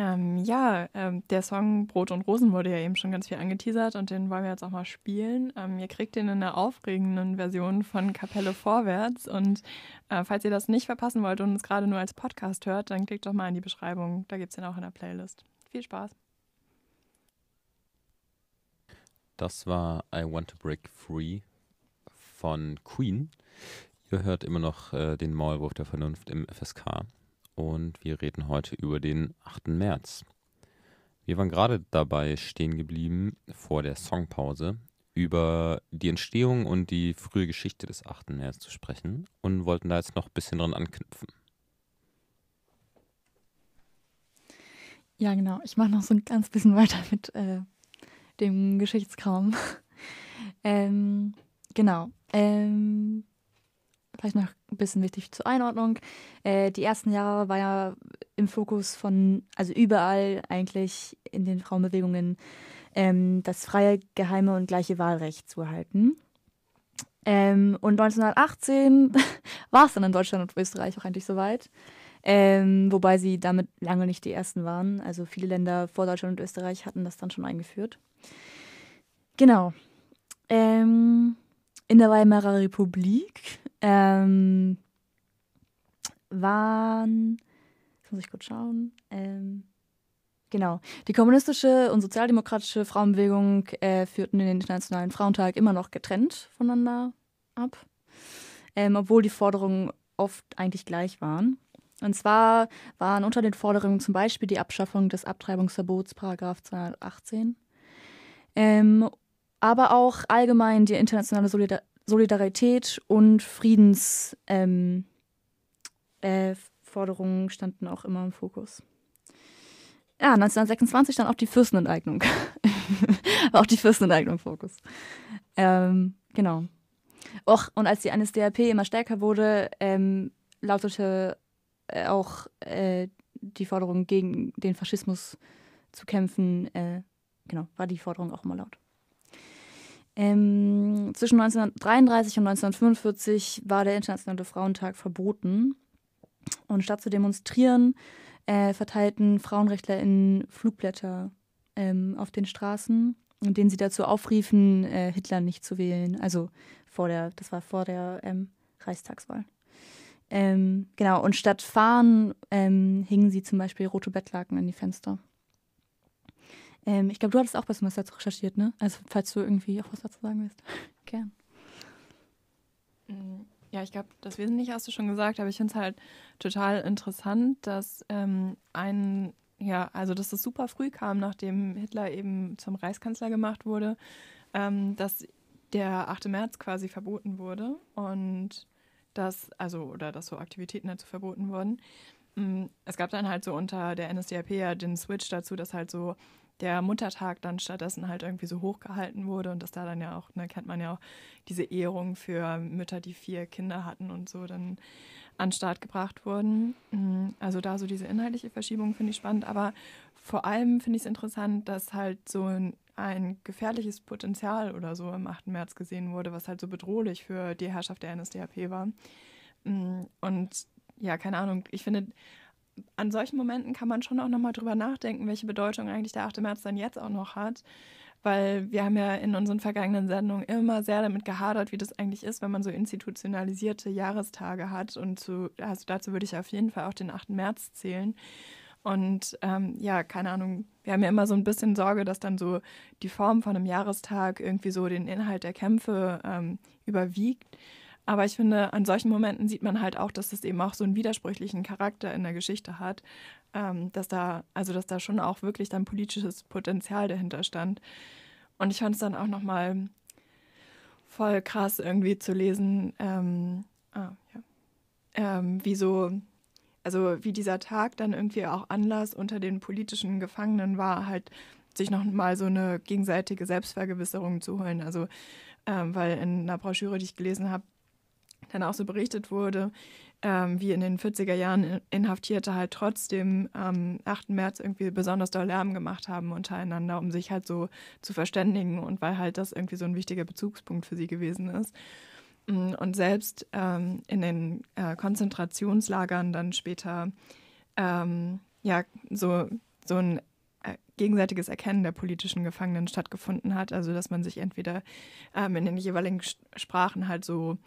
Ähm, ja, ähm, der Song Brot und Rosen wurde ja eben schon ganz viel angeteasert und den wollen wir jetzt auch mal spielen. Ähm, ihr kriegt den in einer aufregenden Version von Kapelle Vorwärts und äh, falls ihr das nicht verpassen wollt und uns gerade nur als Podcast hört, dann klickt doch mal in die Beschreibung, da gibt es den auch in der Playlist. Viel Spaß. Das war I Want to Break Free von Queen. Ihr hört immer noch äh, den Maulwurf der Vernunft im FSK und wir reden heute über den 8. März. Wir waren gerade dabei stehen geblieben, vor der Songpause, über die Entstehung und die frühe Geschichte des 8. März zu sprechen und wollten da jetzt noch ein bisschen dran anknüpfen. Ja, genau. Ich mache noch so ein ganz bisschen weiter mit äh, dem Geschichtskram. ähm, genau. Ähm, vielleicht noch ein bisschen wichtig zur Einordnung. Äh, die ersten Jahre war ja im Fokus von, also überall eigentlich in den Frauenbewegungen, ähm, das freie, geheime und gleiche Wahlrecht zu erhalten. Ähm, und 1918 war es dann in Deutschland und Österreich auch endlich soweit. Ähm, wobei sie damit lange nicht die ersten waren. Also viele Länder vor Deutschland und Österreich hatten das dann schon eingeführt. Genau. Ähm, in der Weimarer Republik ähm, waren, jetzt muss ich kurz schauen, ähm, genau, die kommunistische und sozialdemokratische Frauenbewegung äh, führten den Internationalen Frauentag immer noch getrennt voneinander ab, ähm, obwohl die Forderungen oft eigentlich gleich waren. Und zwar waren unter den Forderungen zum Beispiel die Abschaffung des Abtreibungsverbots, Paragraph 218, ähm, aber auch allgemein die internationale Solidar Solidarität und Friedensforderungen ähm, äh, standen auch immer im Fokus. Ja, 1926 dann auch die Fürstenenteignung. auch die Fürstenenteignung im Fokus. Ähm, genau. Och, und als die NSDAP immer stärker wurde, ähm, lautete äh, auch äh, die Forderung, gegen den Faschismus zu kämpfen, äh, genau, war die Forderung auch immer laut. Ähm, zwischen 1933 und 1945 war der Internationale Frauentag verboten. Und statt zu demonstrieren, äh, verteilten FrauenrechtlerInnen Flugblätter ähm, auf den Straßen, in denen sie dazu aufriefen, äh, Hitler nicht zu wählen. Also vor der, das war vor der ähm, Reichstagswahl. Ähm, genau, und statt Fahren ähm, hingen sie zum Beispiel rote Bettlaken an die Fenster. Ähm, ich glaube, du hattest auch was dazu recherchiert, ne? Also, falls du irgendwie auch was dazu sagen willst. Gern. Mm, ja, ich glaube, das Wesentliche hast du schon gesagt, aber ich finde es halt total interessant, dass ähm, ein, ja, also dass das super früh kam, nachdem Hitler eben zum Reichskanzler gemacht wurde, ähm, dass der 8. März quasi verboten wurde und dass, also, oder dass so Aktivitäten dazu verboten wurden. Mm, es gab dann halt so unter der NSDAP ja den Switch dazu, dass halt so der Muttertag dann stattdessen halt irgendwie so hochgehalten wurde und dass da dann ja auch, ne, kennt man ja auch diese Ehrung für Mütter, die vier Kinder hatten und so dann an Start gebracht wurden. Mhm. Also da so diese inhaltliche Verschiebung finde ich spannend, aber vor allem finde ich es interessant, dass halt so ein, ein, gefährliches Potenzial oder so am 8. März gesehen wurde, was halt so bedrohlich für die Herrschaft der NSDAP war. Mhm. Und ja, keine Ahnung, ich finde, an solchen Momenten kann man schon auch nochmal drüber nachdenken, welche Bedeutung eigentlich der 8. März dann jetzt auch noch hat. Weil wir haben ja in unseren vergangenen Sendungen immer sehr damit gehadert, wie das eigentlich ist, wenn man so institutionalisierte Jahrestage hat. Und zu, also dazu würde ich auf jeden Fall auch den 8. März zählen. Und ähm, ja, keine Ahnung, wir haben ja immer so ein bisschen Sorge, dass dann so die Form von einem Jahrestag irgendwie so den Inhalt der Kämpfe ähm, überwiegt. Aber ich finde, an solchen Momenten sieht man halt auch, dass das eben auch so einen widersprüchlichen Charakter in der Geschichte hat. Ähm, dass da, also dass da schon auch wirklich dann politisches Potenzial dahinter stand. Und ich fand es dann auch nochmal voll krass irgendwie zu lesen, ähm, ah, ja, ähm, wie so, also wie dieser Tag dann irgendwie auch Anlass unter den politischen Gefangenen war, halt sich noch mal so eine gegenseitige Selbstvergewisserung zu holen. Also ähm, weil in einer Broschüre, die ich gelesen habe, dann auch so berichtet wurde, ähm, wie in den 40er Jahren Inhaftierte halt trotzdem am 8. März irgendwie besonders doll Lärm gemacht haben untereinander, um sich halt so zu verständigen und weil halt das irgendwie so ein wichtiger Bezugspunkt für sie gewesen ist. Mm, und selbst ähm, in den äh, Konzentrationslagern dann später ähm, ja so, so ein äh, gegenseitiges Erkennen der politischen Gefangenen stattgefunden hat. Also dass man sich entweder ähm, in den jeweiligen Sprachen halt so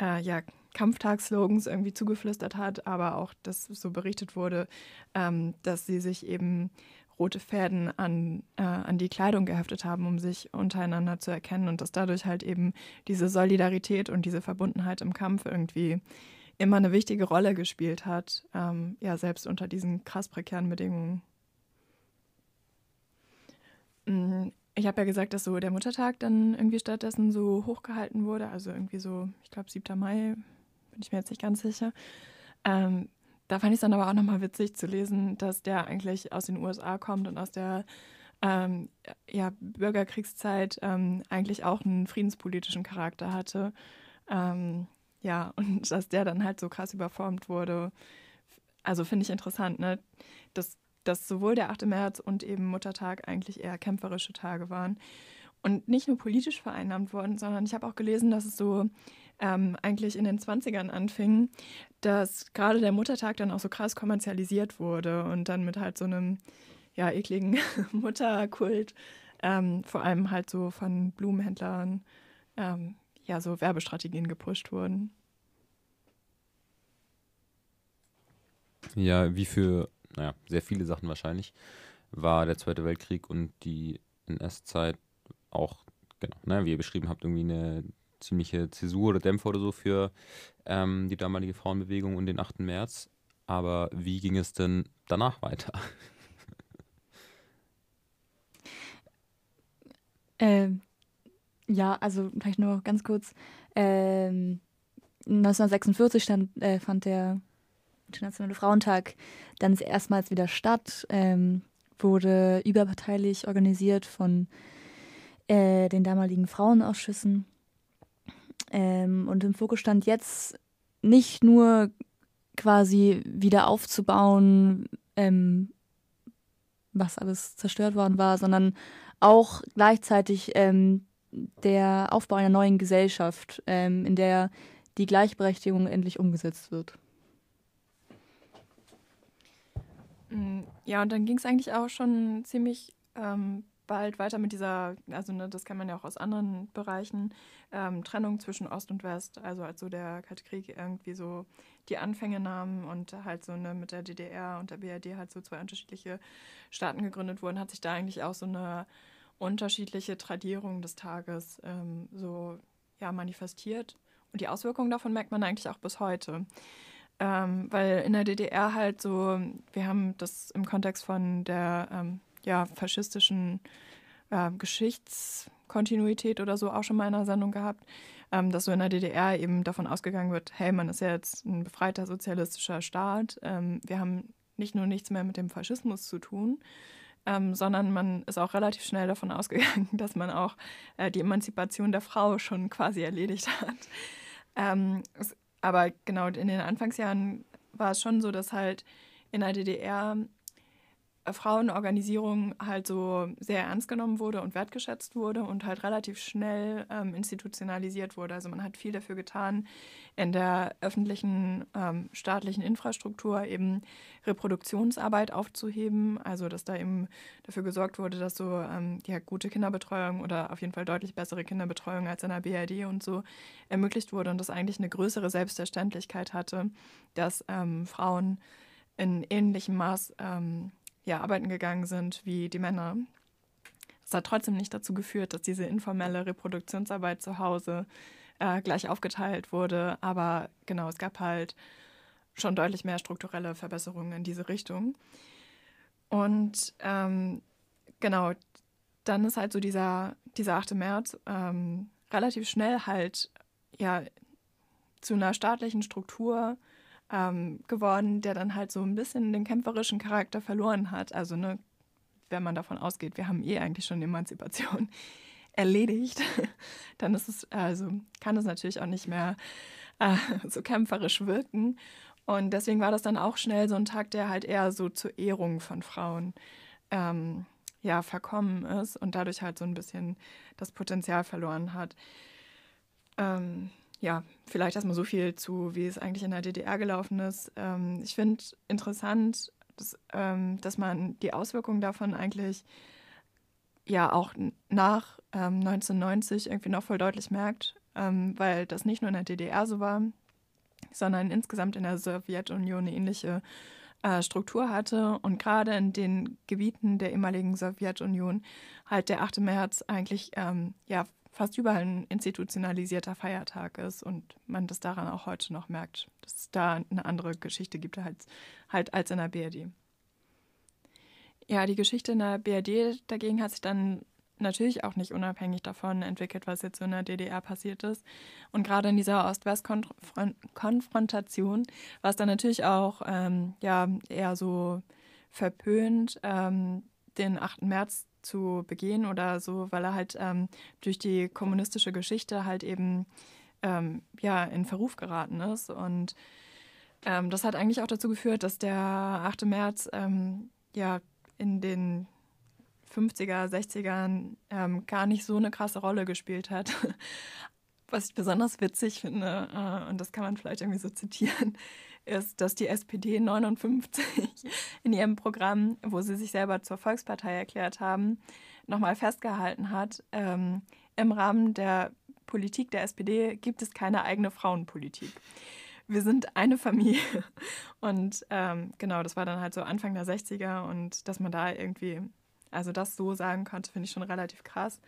äh, ja, Kampftagsslogans irgendwie zugeflüstert hat, aber auch, dass so berichtet wurde, ähm, dass sie sich eben rote Fäden an, äh, an die Kleidung geheftet haben, um sich untereinander zu erkennen und dass dadurch halt eben diese Solidarität und diese Verbundenheit im Kampf irgendwie immer eine wichtige Rolle gespielt hat, ähm, ja, selbst unter diesen krass prekären Bedingungen. Ich habe ja gesagt, dass so der Muttertag dann irgendwie stattdessen so hochgehalten wurde. Also irgendwie so, ich glaube, 7. Mai, bin ich mir jetzt nicht ganz sicher. Ähm, da fand ich es dann aber auch nochmal witzig zu lesen, dass der eigentlich aus den USA kommt und aus der ähm, ja, Bürgerkriegszeit ähm, eigentlich auch einen friedenspolitischen Charakter hatte. Ähm, ja, und dass der dann halt so krass überformt wurde. Also finde ich interessant, ne? Dass, dass sowohl der 8. März und eben Muttertag eigentlich eher kämpferische Tage waren. Und nicht nur politisch vereinnahmt wurden, sondern ich habe auch gelesen, dass es so ähm, eigentlich in den 20ern anfing, dass gerade der Muttertag dann auch so krass kommerzialisiert wurde und dann mit halt so einem ja, ekligen Mutterkult, ähm, vor allem halt so von Blumenhändlern, ähm, ja, so Werbestrategien gepusht wurden. Ja, wie für, naja, sehr viele Sachen wahrscheinlich, war der Zweite Weltkrieg und die NS-Zeit auch, genau, ne, wie ihr beschrieben habt, irgendwie eine ziemliche Zäsur oder Dämpfer oder so für ähm, die damalige Frauenbewegung und den 8. März. Aber wie ging es denn danach weiter? Ähm, ja, also vielleicht nur ganz kurz. Ähm, 1946 stand, äh, fand der Internationale Frauentag dann erstmals wieder statt, ähm, wurde überparteilich organisiert von äh, den damaligen Frauenausschüssen. Ähm, und im Fokus stand jetzt nicht nur quasi wieder aufzubauen, ähm, was alles zerstört worden war, sondern auch gleichzeitig ähm, der Aufbau einer neuen Gesellschaft, ähm, in der die Gleichberechtigung endlich umgesetzt wird. Mm, ja, und dann ging es eigentlich auch schon ziemlich ähm, bald weiter mit dieser, also ne, das kennt man ja auch aus anderen Bereichen, ähm, Trennung zwischen Ost und West. Also als so der Kalte Krieg irgendwie so die Anfänge nahm und halt so ne, mit der DDR und der BRD halt so zwei unterschiedliche Staaten gegründet wurden, hat sich da eigentlich auch so eine unterschiedliche Tradierung des Tages ähm, so ja, manifestiert. Und die Auswirkungen davon merkt man eigentlich auch bis heute. Ähm, weil in der DDR halt so, wir haben das im Kontext von der ähm, ja, faschistischen äh, Geschichtskontinuität oder so auch schon mal in einer Sendung gehabt, ähm, dass so in der DDR eben davon ausgegangen wird, hey, man ist ja jetzt ein befreiter sozialistischer Staat, ähm, wir haben nicht nur nichts mehr mit dem Faschismus zu tun, ähm, sondern man ist auch relativ schnell davon ausgegangen, dass man auch äh, die Emanzipation der Frau schon quasi erledigt hat. Ähm, es, aber genau in den Anfangsjahren war es schon so, dass halt in der DDR Frauenorganisierung halt so sehr ernst genommen wurde und wertgeschätzt wurde und halt relativ schnell ähm, institutionalisiert wurde. Also man hat viel dafür getan, in der öffentlichen ähm, staatlichen Infrastruktur eben Reproduktionsarbeit aufzuheben. Also dass da eben dafür gesorgt wurde, dass so ähm, ja, gute Kinderbetreuung oder auf jeden Fall deutlich bessere Kinderbetreuung als in der BRD und so ermöglicht wurde und das eigentlich eine größere Selbstverständlichkeit hatte, dass ähm, Frauen in ähnlichem Maß ähm, ja, arbeiten gegangen sind wie die Männer. Das hat trotzdem nicht dazu geführt, dass diese informelle Reproduktionsarbeit zu Hause äh, gleich aufgeteilt wurde. Aber genau, es gab halt schon deutlich mehr strukturelle Verbesserungen in diese Richtung. Und ähm, genau, dann ist halt so dieser, dieser 8. März ähm, relativ schnell halt ja zu einer staatlichen Struktur ähm, geworden, der dann halt so ein bisschen den kämpferischen Charakter verloren hat. Also, ne, wenn man davon ausgeht, wir haben eh eigentlich schon Emanzipation erledigt, dann ist es, also kann es natürlich auch nicht mehr äh, so kämpferisch wirken. Und deswegen war das dann auch schnell so ein Tag, der halt eher so zur Ehrung von Frauen ähm, ja, verkommen ist und dadurch halt so ein bisschen das Potenzial verloren hat. Ähm, ja, vielleicht erstmal so viel zu, wie es eigentlich in der DDR gelaufen ist. Ähm, ich finde interessant, dass, ähm, dass man die Auswirkungen davon eigentlich ja auch nach ähm, 1990 irgendwie noch voll deutlich merkt, ähm, weil das nicht nur in der DDR so war, sondern insgesamt in der Sowjetunion eine ähnliche äh, Struktur hatte und gerade in den Gebieten der ehemaligen Sowjetunion halt der 8. März eigentlich ähm, ja fast überall ein institutionalisierter Feiertag ist und man das daran auch heute noch merkt, dass es da eine andere Geschichte gibt als, halt als in der BRD. ja, die Geschichte in der BRD dagegen hat sich dann natürlich auch nicht unabhängig davon entwickelt, was jetzt in der DDR passiert ist. Und gerade in dieser Ost-West-Konfrontation war es dann natürlich auch ähm, ja, eher so verpönt, ähm, den 8. März zu begehen oder so, weil er halt ähm, durch die kommunistische Geschichte halt eben ähm, ja, in Verruf geraten ist. Und ähm, das hat eigentlich auch dazu geführt, dass der 8. März ähm, ja in den 50er, 60ern ähm, gar nicht so eine krasse Rolle gespielt hat. Was ich besonders witzig finde, äh, und das kann man vielleicht irgendwie so zitieren, ist, dass die SPD 59 in ihrem Programm, wo sie sich selber zur Volkspartei erklärt haben, nochmal festgehalten hat, ähm, im Rahmen der Politik der SPD gibt es keine eigene Frauenpolitik. Wir sind eine Familie. Und ähm, genau, das war dann halt so Anfang der 60er und dass man da irgendwie, also das so sagen konnte, finde ich schon relativ krass.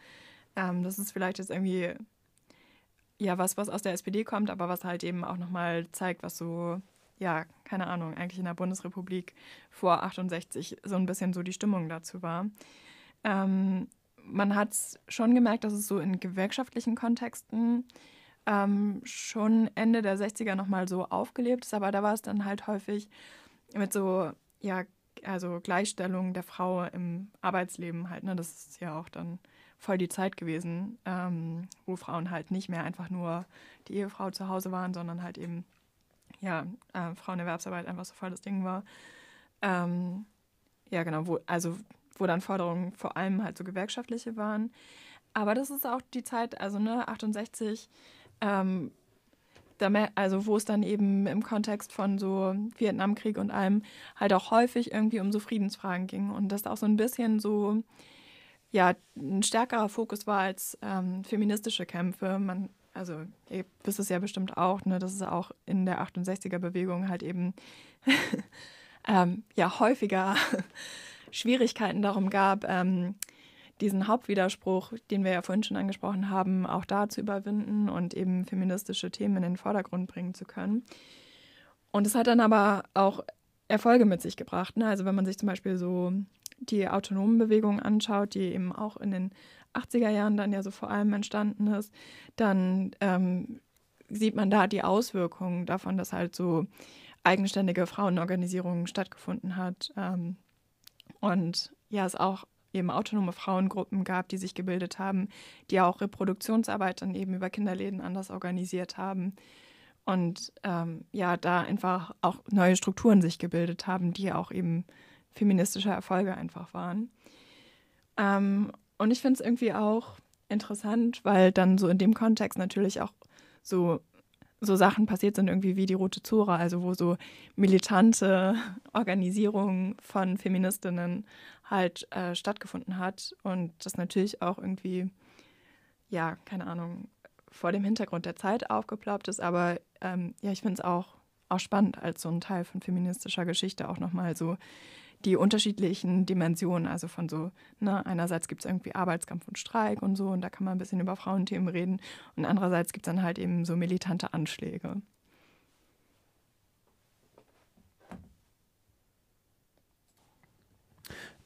Ähm, das ist vielleicht jetzt irgendwie ja was, was aus der SPD kommt, aber was halt eben auch nochmal zeigt, was so ja, keine Ahnung, eigentlich in der Bundesrepublik vor 68 so ein bisschen so die Stimmung dazu war. Ähm, man hat schon gemerkt, dass es so in gewerkschaftlichen Kontexten ähm, schon Ende der 60er nochmal so aufgelebt ist, aber da war es dann halt häufig mit so, ja, also Gleichstellung der Frau im Arbeitsleben halt, ne? Das ist ja auch dann voll die Zeit gewesen, ähm, wo Frauen halt nicht mehr einfach nur die Ehefrau zu Hause waren, sondern halt eben ja, äh, Frauenerwerbsarbeit einfach so voll das Ding war. Ähm, ja, genau, wo, also wo dann Forderungen vor allem halt so gewerkschaftliche waren. Aber das ist auch die Zeit, also ne, 68, ähm, also wo es dann eben im Kontext von so Vietnamkrieg und allem halt auch häufig irgendwie um so Friedensfragen ging und das auch so ein bisschen so ja ein stärkerer Fokus war als ähm, feministische Kämpfe. Man also ihr wisst es ja bestimmt auch, ne, dass es auch in der 68er-Bewegung halt eben ähm, ja häufiger Schwierigkeiten darum gab, ähm, diesen Hauptwiderspruch, den wir ja vorhin schon angesprochen haben, auch da zu überwinden und eben feministische Themen in den Vordergrund bringen zu können. Und es hat dann aber auch Erfolge mit sich gebracht. Ne? Also wenn man sich zum Beispiel so die autonomen Bewegungen anschaut, die eben auch in den 80er Jahren dann ja so vor allem entstanden ist, dann ähm, sieht man da die Auswirkungen davon, dass halt so eigenständige Frauenorganisierungen stattgefunden hat. Ähm, und ja, es auch eben autonome Frauengruppen gab, die sich gebildet haben, die auch Reproduktionsarbeit dann eben über Kinderläden anders organisiert haben. Und ähm, ja, da einfach auch neue Strukturen sich gebildet haben, die auch eben feministische Erfolge einfach waren. Ähm, und ich finde es irgendwie auch interessant, weil dann so in dem Kontext natürlich auch so, so Sachen passiert sind, irgendwie wie die Rote Zora, also wo so militante Organisierung von Feministinnen halt äh, stattgefunden hat. Und das natürlich auch irgendwie, ja, keine Ahnung, vor dem Hintergrund der Zeit aufgeploppt ist. Aber ähm, ja, ich finde es auch, auch spannend als so ein Teil von feministischer Geschichte auch nochmal so die unterschiedlichen Dimensionen, also von so, ne, einerseits gibt es irgendwie Arbeitskampf und Streik und so, und da kann man ein bisschen über Frauenthemen reden, und andererseits gibt es dann halt eben so militante Anschläge.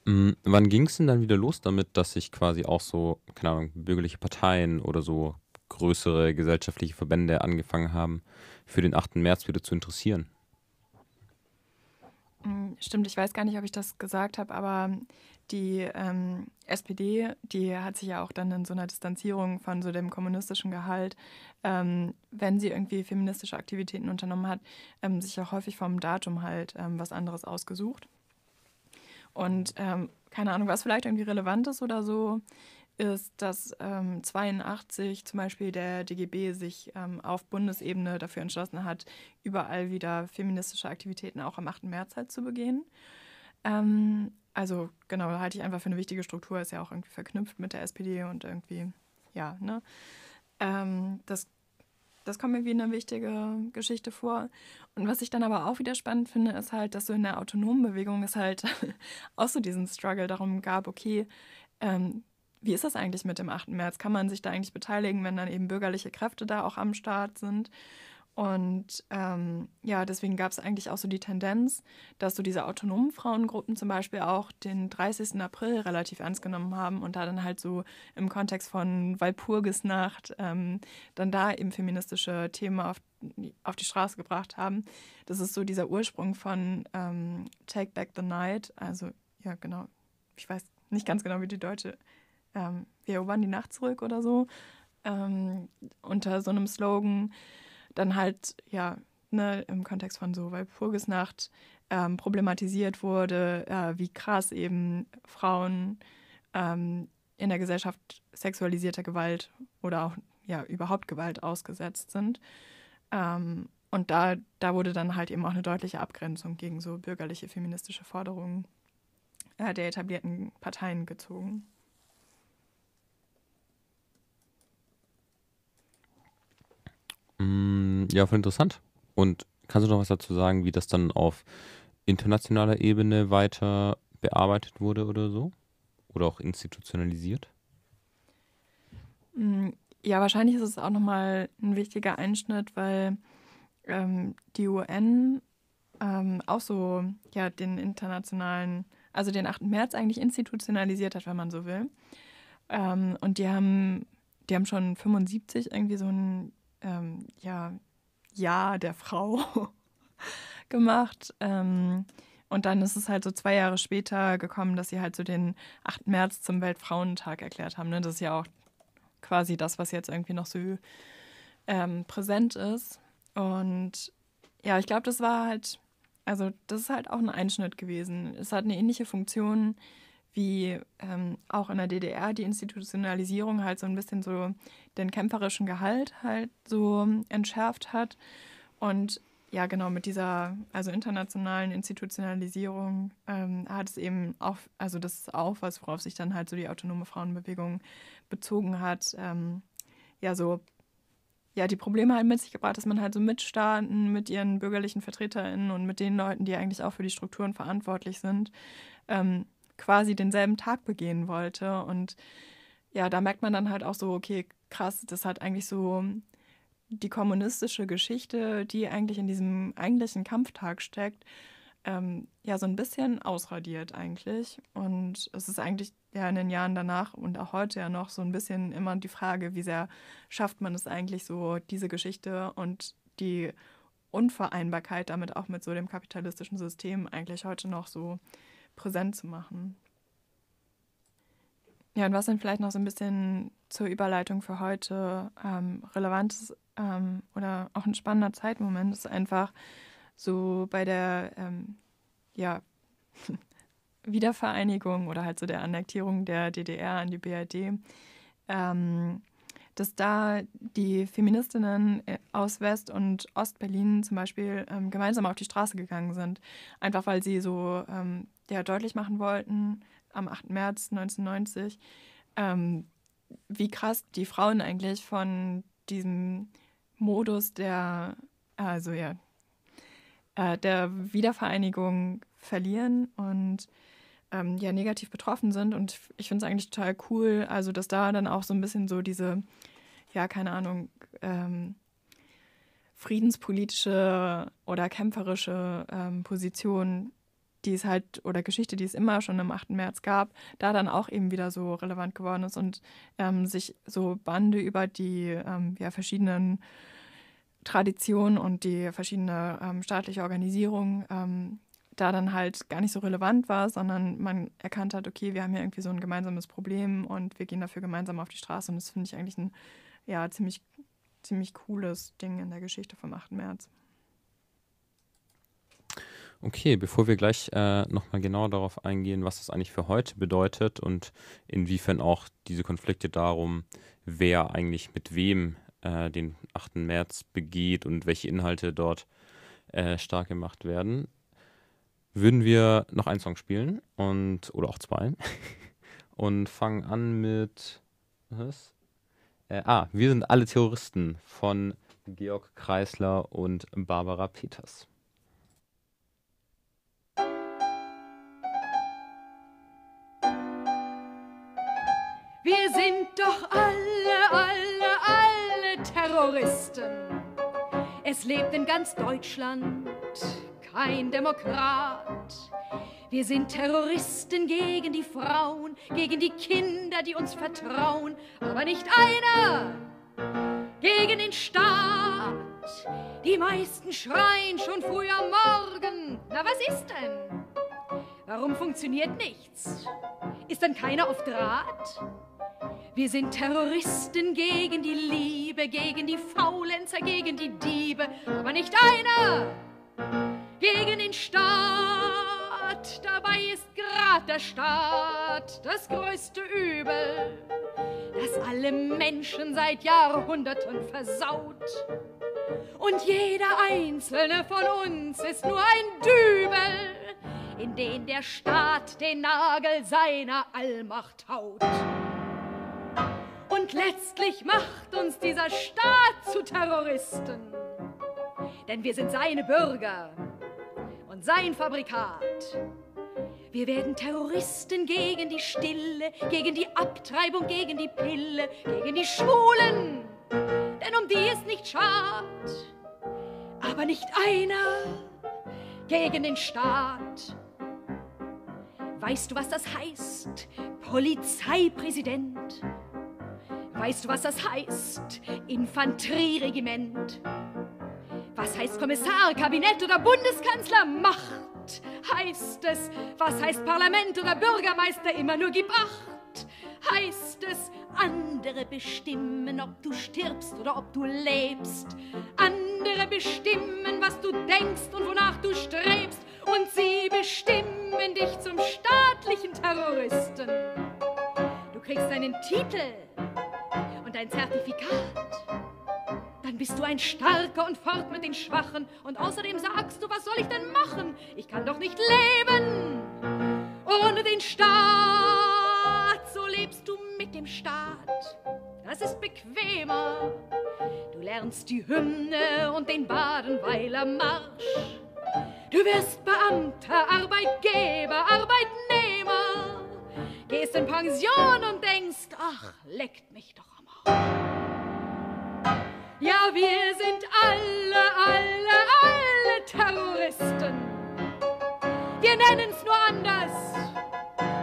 Mhm. Wann ging es denn dann wieder los damit, dass sich quasi auch so, keine Ahnung, bürgerliche Parteien oder so größere gesellschaftliche Verbände angefangen haben, für den 8. März wieder zu interessieren? Hm, stimmt, ich weiß gar nicht, ob ich das gesagt habe, aber die ähm, SPD, die hat sich ja auch dann in so einer Distanzierung von so dem kommunistischen Gehalt, ähm, wenn sie irgendwie feministische Aktivitäten unternommen hat, ähm, sich auch häufig vom Datum halt ähm, was anderes ausgesucht. Und ähm, keine Ahnung, was vielleicht irgendwie relevant ist oder so, ist, dass ähm, 82 zum Beispiel der DGB sich ähm, auf Bundesebene dafür entschlossen hat, überall wieder feministische Aktivitäten auch am 8. März halt zu begehen. Ähm, also genau, halte ich einfach für eine wichtige Struktur, ist ja auch irgendwie verknüpft mit der SPD und irgendwie, ja, ne? Ähm, das, das kommt mir wie eine wichtige Geschichte vor. Und was ich dann aber auch wieder spannend finde, ist halt, dass so in der autonomen Bewegung es halt auch so diesen Struggle darum gab, okay, ähm, wie ist das eigentlich mit dem 8. März? Kann man sich da eigentlich beteiligen, wenn dann eben bürgerliche Kräfte da auch am Start sind? Und ähm, ja, deswegen gab es eigentlich auch so die Tendenz, dass so diese autonomen Frauengruppen zum Beispiel auch den 30. April relativ ernst genommen haben und da dann halt so im Kontext von Walpurgisnacht ähm, dann da eben feministische Themen auf, auf die Straße gebracht haben. Das ist so dieser Ursprung von ähm, Take Back the Night. Also ja, genau. Ich weiß nicht ganz genau, wie die deutsche ähm, wir erobern die Nacht zurück oder so. Ähm, unter so einem Slogan dann halt, ja, ne, im Kontext von so Walpurgisnacht ähm, problematisiert wurde, äh, wie krass eben Frauen ähm, in der Gesellschaft sexualisierter Gewalt oder auch ja überhaupt Gewalt ausgesetzt sind. Ähm, und da, da wurde dann halt eben auch eine deutliche Abgrenzung gegen so bürgerliche feministische Forderungen äh, der etablierten Parteien gezogen. Mm, ja, voll interessant. Und kannst du noch was dazu sagen, wie das dann auf internationaler Ebene weiter bearbeitet wurde oder so? Oder auch institutionalisiert? Mm, ja, wahrscheinlich ist es auch nochmal ein wichtiger Einschnitt, weil ähm, die UN ähm, auch so ja, den internationalen, also den 8. März eigentlich institutionalisiert hat, wenn man so will. Ähm, und die haben, die haben schon 75 irgendwie so ein ähm, ja, Jahr der Frau gemacht. Ähm, und dann ist es halt so zwei Jahre später gekommen, dass sie halt so den 8. März zum Weltfrauentag erklärt haben. Ne? Das ist ja auch quasi das, was jetzt irgendwie noch so ähm, präsent ist. Und ja, ich glaube, das war halt, also das ist halt auch ein Einschnitt gewesen. Es hat eine ähnliche Funktion wie ähm, auch in der DDR die Institutionalisierung halt so ein bisschen so den kämpferischen Gehalt halt so entschärft hat. Und ja, genau, mit dieser also internationalen Institutionalisierung ähm, hat es eben auch, also das ist auch was, worauf sich dann halt so die autonome Frauenbewegung bezogen hat. Ähm, ja, so ja, die Probleme halt mit sich gebracht, dass man halt so mit Staaten, mit ihren bürgerlichen VertreterInnen und mit den Leuten, die eigentlich auch für die Strukturen verantwortlich sind, ähm, quasi denselben Tag begehen wollte. Und ja, da merkt man dann halt auch so, okay, krass, das hat eigentlich so die kommunistische Geschichte, die eigentlich in diesem eigentlichen Kampftag steckt, ähm, ja, so ein bisschen ausradiert eigentlich. Und es ist eigentlich ja in den Jahren danach und auch heute ja noch so ein bisschen immer die Frage, wie sehr schafft man es eigentlich so, diese Geschichte und die Unvereinbarkeit damit auch mit so dem kapitalistischen System eigentlich heute noch so präsent zu machen. Ja, und was dann vielleicht noch so ein bisschen zur Überleitung für heute ähm, relevant ist ähm, oder auch ein spannender Zeitmoment ist einfach so bei der ähm, ja, Wiedervereinigung oder halt so der Annektierung der DDR an die BRD ähm, dass da die Feministinnen äh, aus West- und Ostberlin zum Beispiel ähm, gemeinsam auf die Straße gegangen sind. Einfach weil sie so ähm, ja, deutlich machen wollten, am 8. März 1990, ähm, wie krass die Frauen eigentlich von diesem Modus der, also ja, äh, der Wiedervereinigung verlieren und ähm, ja negativ betroffen sind. Und ich finde es eigentlich total cool, also dass da dann auch so ein bisschen so diese, ja, keine Ahnung, ähm, friedenspolitische oder kämpferische ähm, Position, die es halt, oder Geschichte, die es immer schon am 8. März gab, da dann auch eben wieder so relevant geworden ist und ähm, sich so Bande über die ähm, ja, verschiedenen Traditionen und die verschiedene ähm, staatliche Organisierung ähm, da dann halt gar nicht so relevant war, sondern man erkannt hat, okay, wir haben hier irgendwie so ein gemeinsames Problem und wir gehen dafür gemeinsam auf die Straße. Und das finde ich eigentlich ein ja, ziemlich, ziemlich cooles Ding in der Geschichte vom 8. März. Okay, bevor wir gleich äh, nochmal genau darauf eingehen, was das eigentlich für heute bedeutet und inwiefern auch diese Konflikte darum, wer eigentlich mit wem äh, den 8. März begeht und welche Inhalte dort äh, stark gemacht werden, würden wir noch einen Song spielen und oder auch zwei und fangen an mit was? Äh, ah, wir sind alle Terroristen von Georg Kreisler und Barbara Peters. Wir sind doch alle, alle, alle Terroristen. Es lebt in ganz Deutschland kein Demokrat. Wir sind Terroristen gegen die Frauen, gegen die Kinder, die uns vertrauen, aber nicht einer gegen den Staat. Die meisten schreien schon früh am Morgen. Na, was ist denn? Warum funktioniert nichts? Ist dann keiner auf Draht? Wir sind Terroristen gegen die Liebe, gegen die Faulenzer, gegen die Diebe, aber nicht einer gegen den Staat. Dabei ist grad der Staat das größte Übel, das alle Menschen seit Jahrhunderten versaut. Und jeder einzelne von uns ist nur ein Dübel, in den der Staat den Nagel seiner Allmacht haut. Und letztlich macht uns dieser Staat zu Terroristen. Denn wir sind seine Bürger und sein Fabrikat. Wir werden Terroristen gegen die Stille, gegen die Abtreibung, gegen die Pille, gegen die Schwulen. Denn um die ist nicht schad, aber nicht einer gegen den Staat. Weißt du, was das heißt? Polizeipräsident. Weißt du, was das heißt? Infanterieregiment. Was heißt Kommissar, Kabinett oder Bundeskanzler? Macht heißt es. Was heißt Parlament oder Bürgermeister? Immer nur gib acht. Heißt es, andere bestimmen, ob du stirbst oder ob du lebst. Andere bestimmen, was du denkst und wonach du strebst. Und sie bestimmen dich zum staatlichen Terroristen. Du kriegst einen Titel und Zertifikat. Dann bist du ein Starker und fort mit den Schwachen. Und außerdem sagst du, was soll ich denn machen? Ich kann doch nicht leben ohne den Staat. So lebst du mit dem Staat. Das ist bequemer. Du lernst die Hymne und den Badenweiler Marsch. Du wirst Beamter, Arbeitgeber, Arbeitnehmer. Gehst in Pension und denkst, ach, leckt mich doch. Ja, wir sind alle, alle, alle Terroristen. Wir nennen's nur anders.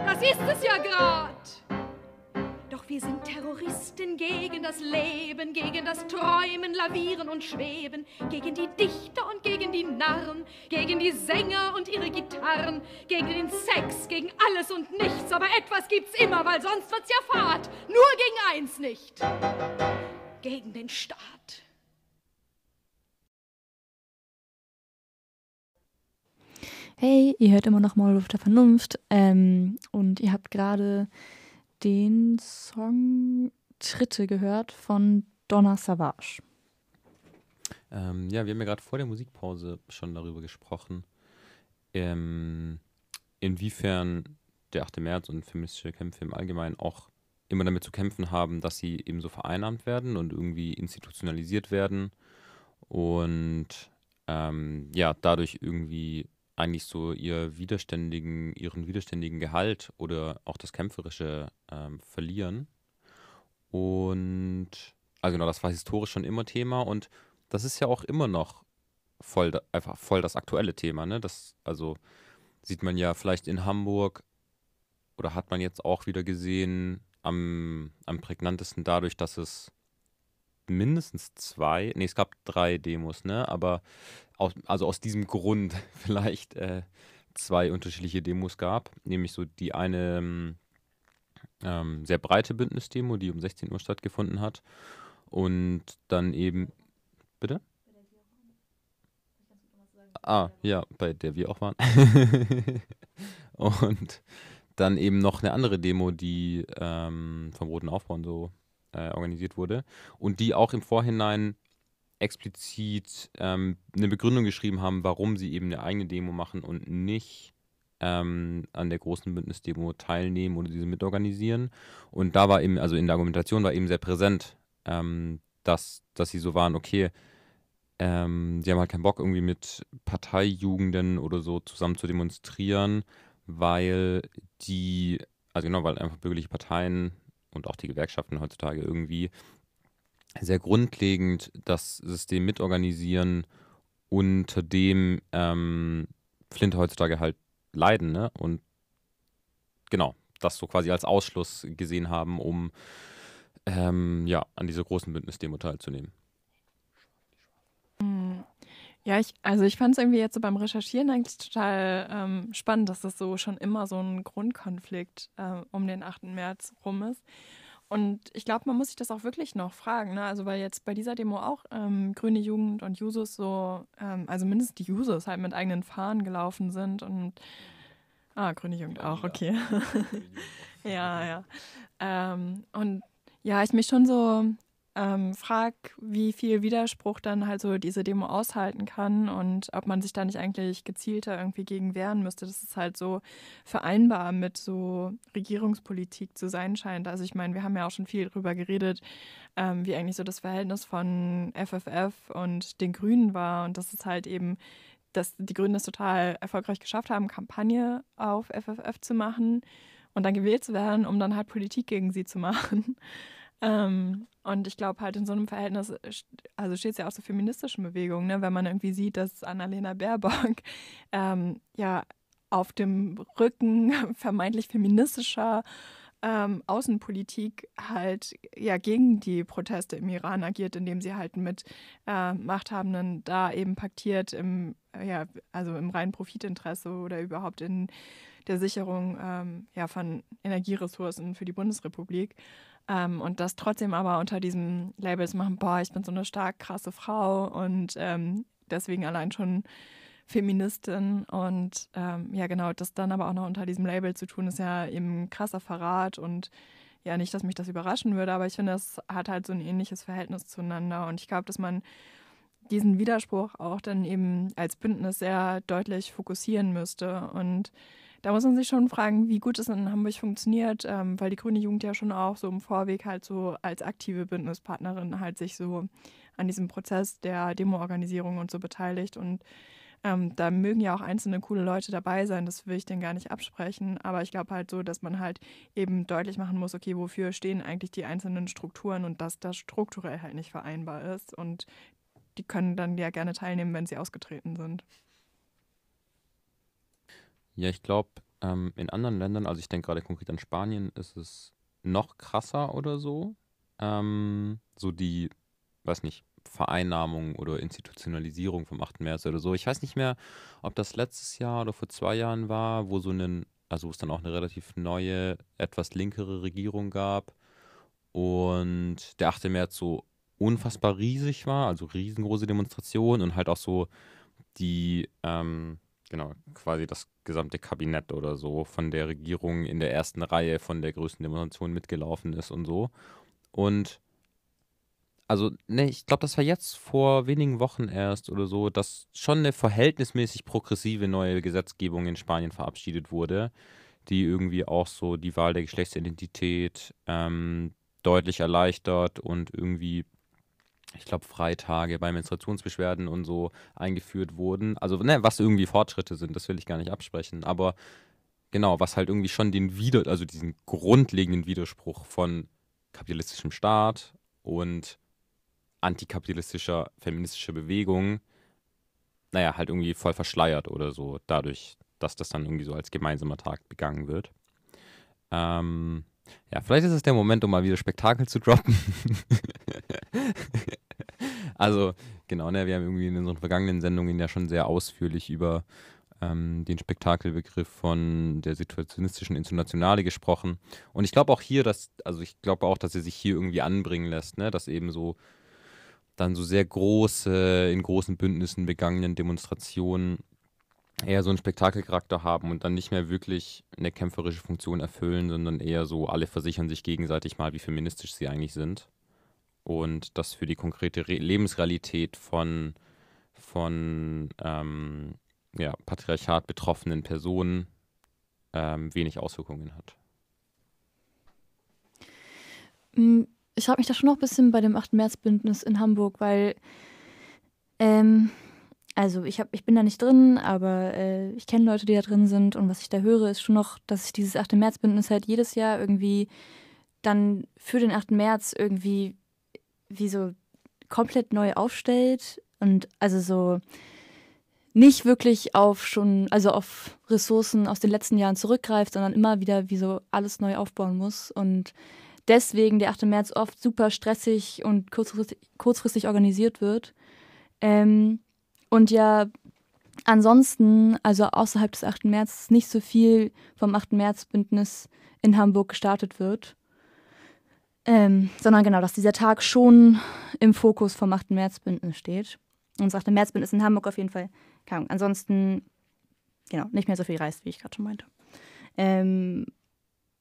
Das ist es ja grad. Wir sind Terroristen gegen das Leben, gegen das Träumen, Lavieren und Schweben, gegen die Dichter und gegen die Narren, gegen die Sänger und ihre Gitarren, gegen den Sex, gegen alles und nichts. Aber etwas gibt's immer, weil sonst wird's ja Fahrt. Nur gegen eins nicht. Gegen den Staat. Hey, ihr hört immer noch Maulwurf der Vernunft ähm, und ihr habt gerade den Song Tritte gehört von Donna Savage. Ähm, ja, wir haben ja gerade vor der Musikpause schon darüber gesprochen, ähm, inwiefern der 8. März und feministische Kämpfe im Allgemeinen auch immer damit zu kämpfen haben, dass sie eben so vereinnahmt werden und irgendwie institutionalisiert werden und ähm, ja, dadurch irgendwie eigentlich so ihr widerständigen, ihren widerständigen Gehalt oder auch das Kämpferische ähm, verlieren. Und also genau, das war historisch schon immer Thema und das ist ja auch immer noch voll einfach voll das aktuelle Thema, ne? Das also sieht man ja vielleicht in Hamburg oder hat man jetzt auch wieder gesehen am, am prägnantesten dadurch, dass es mindestens zwei, nee, es gab drei Demos, ne? Aber aus, also aus diesem Grund vielleicht äh, zwei unterschiedliche Demos gab. Nämlich so die eine ähm, ähm, sehr breite Bündnisdemo, die um 16 Uhr stattgefunden hat. Und dann eben. Bitte? Ah, ja, bei der wir auch waren. und dann eben noch eine andere Demo, die ähm, vom Roten Aufbau so äh, organisiert wurde. Und die auch im Vorhinein explizit ähm, eine Begründung geschrieben haben, warum sie eben eine eigene Demo machen und nicht ähm, an der großen Bündnisdemo teilnehmen oder diese mitorganisieren. Und da war eben, also in der Argumentation war eben sehr präsent, ähm, dass, dass sie so waren, okay, ähm, sie haben halt keinen Bock, irgendwie mit Parteijugenden oder so zusammen zu demonstrieren, weil die, also genau, weil einfach bürgerliche Parteien und auch die Gewerkschaften heutzutage irgendwie sehr grundlegend das System mitorganisieren, unter dem ähm, Flinte heutzutage halt leiden, ne? Und genau, das so quasi als Ausschluss gesehen haben, um ähm, ja, an dieser großen Bündnisdemo teilzunehmen. Hm. Ja, ich, also ich fand es irgendwie jetzt so beim Recherchieren eigentlich total ähm, spannend, dass das so schon immer so ein Grundkonflikt äh, um den 8. März rum ist. Und ich glaube, man muss sich das auch wirklich noch fragen, ne? Also weil jetzt bei dieser Demo auch ähm, Grüne Jugend und Jusos so, ähm, also mindestens die Jusos halt mit eigenen Fahnen gelaufen sind und ah, Grüne Jugend auch, okay. ja, ja. Ähm, und ja, ich mich schon so ähm, frage, wie viel Widerspruch dann halt so diese Demo aushalten kann und ob man sich da nicht eigentlich gezielter irgendwie gegen wehren müsste, dass es halt so vereinbar mit so Regierungspolitik zu sein scheint. Also ich meine, wir haben ja auch schon viel darüber geredet, ähm, wie eigentlich so das Verhältnis von FFF und den Grünen war und dass es halt eben dass die Grünen es total erfolgreich geschafft haben, Kampagne auf FFF zu machen und dann gewählt zu werden, um dann halt Politik gegen sie zu machen. Ähm, und ich glaube halt in so einem Verhältnis, äh, also steht es ja auch so feministischen Bewegungen, ne? wenn man irgendwie sieht, dass Annalena Baerbock ähm, ja auf dem Rücken vermeintlich feministischer ähm, Außenpolitik halt ja gegen die Proteste im Iran agiert, indem sie halt mit äh, Machthabenden da eben paktiert im ja also im reinen Profitinteresse oder überhaupt in der Sicherung ähm, ja, von Energieressourcen für die Bundesrepublik. Ähm, und das trotzdem aber unter diesem Label zu machen, boah, ich bin so eine stark krasse Frau und ähm, deswegen allein schon Feministin. Und ähm, ja, genau, das dann aber auch noch unter diesem Label zu tun, ist ja eben krasser Verrat und ja, nicht, dass mich das überraschen würde, aber ich finde, es hat halt so ein ähnliches Verhältnis zueinander. Und ich glaube, dass man diesen Widerspruch auch dann eben als Bündnis sehr deutlich fokussieren müsste. Und da muss man sich schon fragen, wie gut es in Hamburg funktioniert, ähm, weil die Grüne Jugend ja schon auch so im Vorweg halt so als aktive Bündnispartnerin halt sich so an diesem Prozess der Demo-Organisierung und so beteiligt. Und ähm, da mögen ja auch einzelne coole Leute dabei sein, das will ich denen gar nicht absprechen. Aber ich glaube halt so, dass man halt eben deutlich machen muss, okay, wofür stehen eigentlich die einzelnen Strukturen und dass das strukturell halt nicht vereinbar ist. Und die können dann ja gerne teilnehmen, wenn sie ausgetreten sind. Ja, ich glaube, ähm, in anderen Ländern, also ich denke gerade konkret an Spanien, ist es noch krasser oder so. Ähm, so die, weiß nicht, Vereinnahmung oder Institutionalisierung vom 8. März oder so. Ich weiß nicht mehr, ob das letztes Jahr oder vor zwei Jahren war, wo so einen, also wo es dann auch eine relativ neue, etwas linkere Regierung gab und der 8. März so unfassbar riesig war, also riesengroße Demonstrationen und halt auch so die, ähm, genau, quasi das gesamte Kabinett oder so von der Regierung in der ersten Reihe von der größten Demonstration mitgelaufen ist und so. Und also, ne, ich glaube, das war jetzt vor wenigen Wochen erst oder so, dass schon eine verhältnismäßig progressive neue Gesetzgebung in Spanien verabschiedet wurde, die irgendwie auch so die Wahl der Geschlechtsidentität ähm, deutlich erleichtert und irgendwie ich glaube, Freitage bei Menstruationsbeschwerden und so eingeführt wurden. Also, ne, was irgendwie Fortschritte sind, das will ich gar nicht absprechen. Aber genau, was halt irgendwie schon den Wider, also diesen grundlegenden Widerspruch von kapitalistischem Staat und antikapitalistischer feministischer Bewegung, naja, halt irgendwie voll verschleiert oder so, dadurch, dass das dann irgendwie so als gemeinsamer Tag begangen wird. Ähm, ja, vielleicht ist es der Moment, um mal wieder Spektakel zu droppen. Also, genau, ne, wir haben irgendwie in unseren vergangenen Sendungen ja schon sehr ausführlich über ähm, den Spektakelbegriff von der situationistischen Internationale gesprochen. Und ich glaube auch hier, dass, also ich glaube auch, dass er sich hier irgendwie anbringen lässt, ne, dass eben so dann so sehr große, in großen Bündnissen begangenen Demonstrationen eher so einen Spektakelcharakter haben und dann nicht mehr wirklich eine kämpferische Funktion erfüllen, sondern eher so, alle versichern sich gegenseitig mal, wie feministisch sie eigentlich sind und das für die konkrete Re Lebensrealität von, von ähm, ja, Patriarchat betroffenen Personen ähm, wenig Auswirkungen hat. Hm, ich habe mich da schon noch ein bisschen bei dem 8. März-Bündnis in Hamburg, weil, ähm, also ich, hab, ich bin da nicht drin, aber äh, ich kenne Leute, die da drin sind und was ich da höre, ist schon noch, dass sich dieses 8. März-Bündnis halt jedes Jahr irgendwie dann für den 8. März irgendwie wie so komplett neu aufstellt und also so nicht wirklich auf schon, also auf Ressourcen aus den letzten Jahren zurückgreift, sondern immer wieder wie so alles neu aufbauen muss. Und deswegen der 8. März oft super stressig und kurzfristig, kurzfristig organisiert wird. Ähm, und ja, ansonsten, also außerhalb des 8. März, nicht so viel vom 8. März-Bündnis in Hamburg gestartet wird. Ähm, sondern genau, dass dieser Tag schon im Fokus vom 8. März-Bündnis steht. Und das 8. März-Bündnis in Hamburg auf jeden Fall keine ansonsten, genau, nicht mehr so viel reist, wie ich gerade schon meinte. Ähm,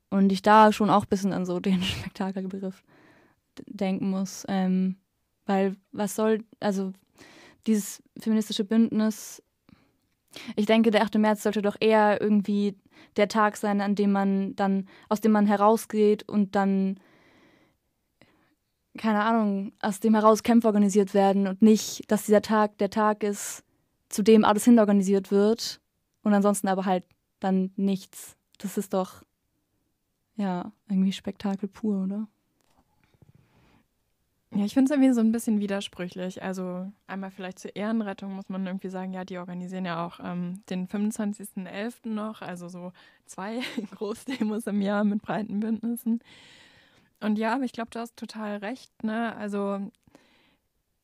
und ich da schon auch ein bisschen an so den Spektakelbegriff denken muss. Ähm, weil was soll, also dieses feministische Bündnis, ich denke, der 8. März sollte doch eher irgendwie der Tag sein, an dem man dann, aus dem man herausgeht und dann, keine Ahnung, aus dem heraus Kämpfe organisiert werden und nicht, dass dieser Tag der Tag ist, zu dem alles hinorganisiert wird und ansonsten aber halt dann nichts. Das ist doch, ja, irgendwie Spektakel pur, oder? Ja, ich finde es irgendwie so ein bisschen widersprüchlich. Also einmal vielleicht zur Ehrenrettung muss man irgendwie sagen, ja, die organisieren ja auch ähm, den 25.11. noch, also so zwei Großdemos im Jahr mit breiten Bündnissen. Und ja, ich glaube, du hast total recht, ne? Also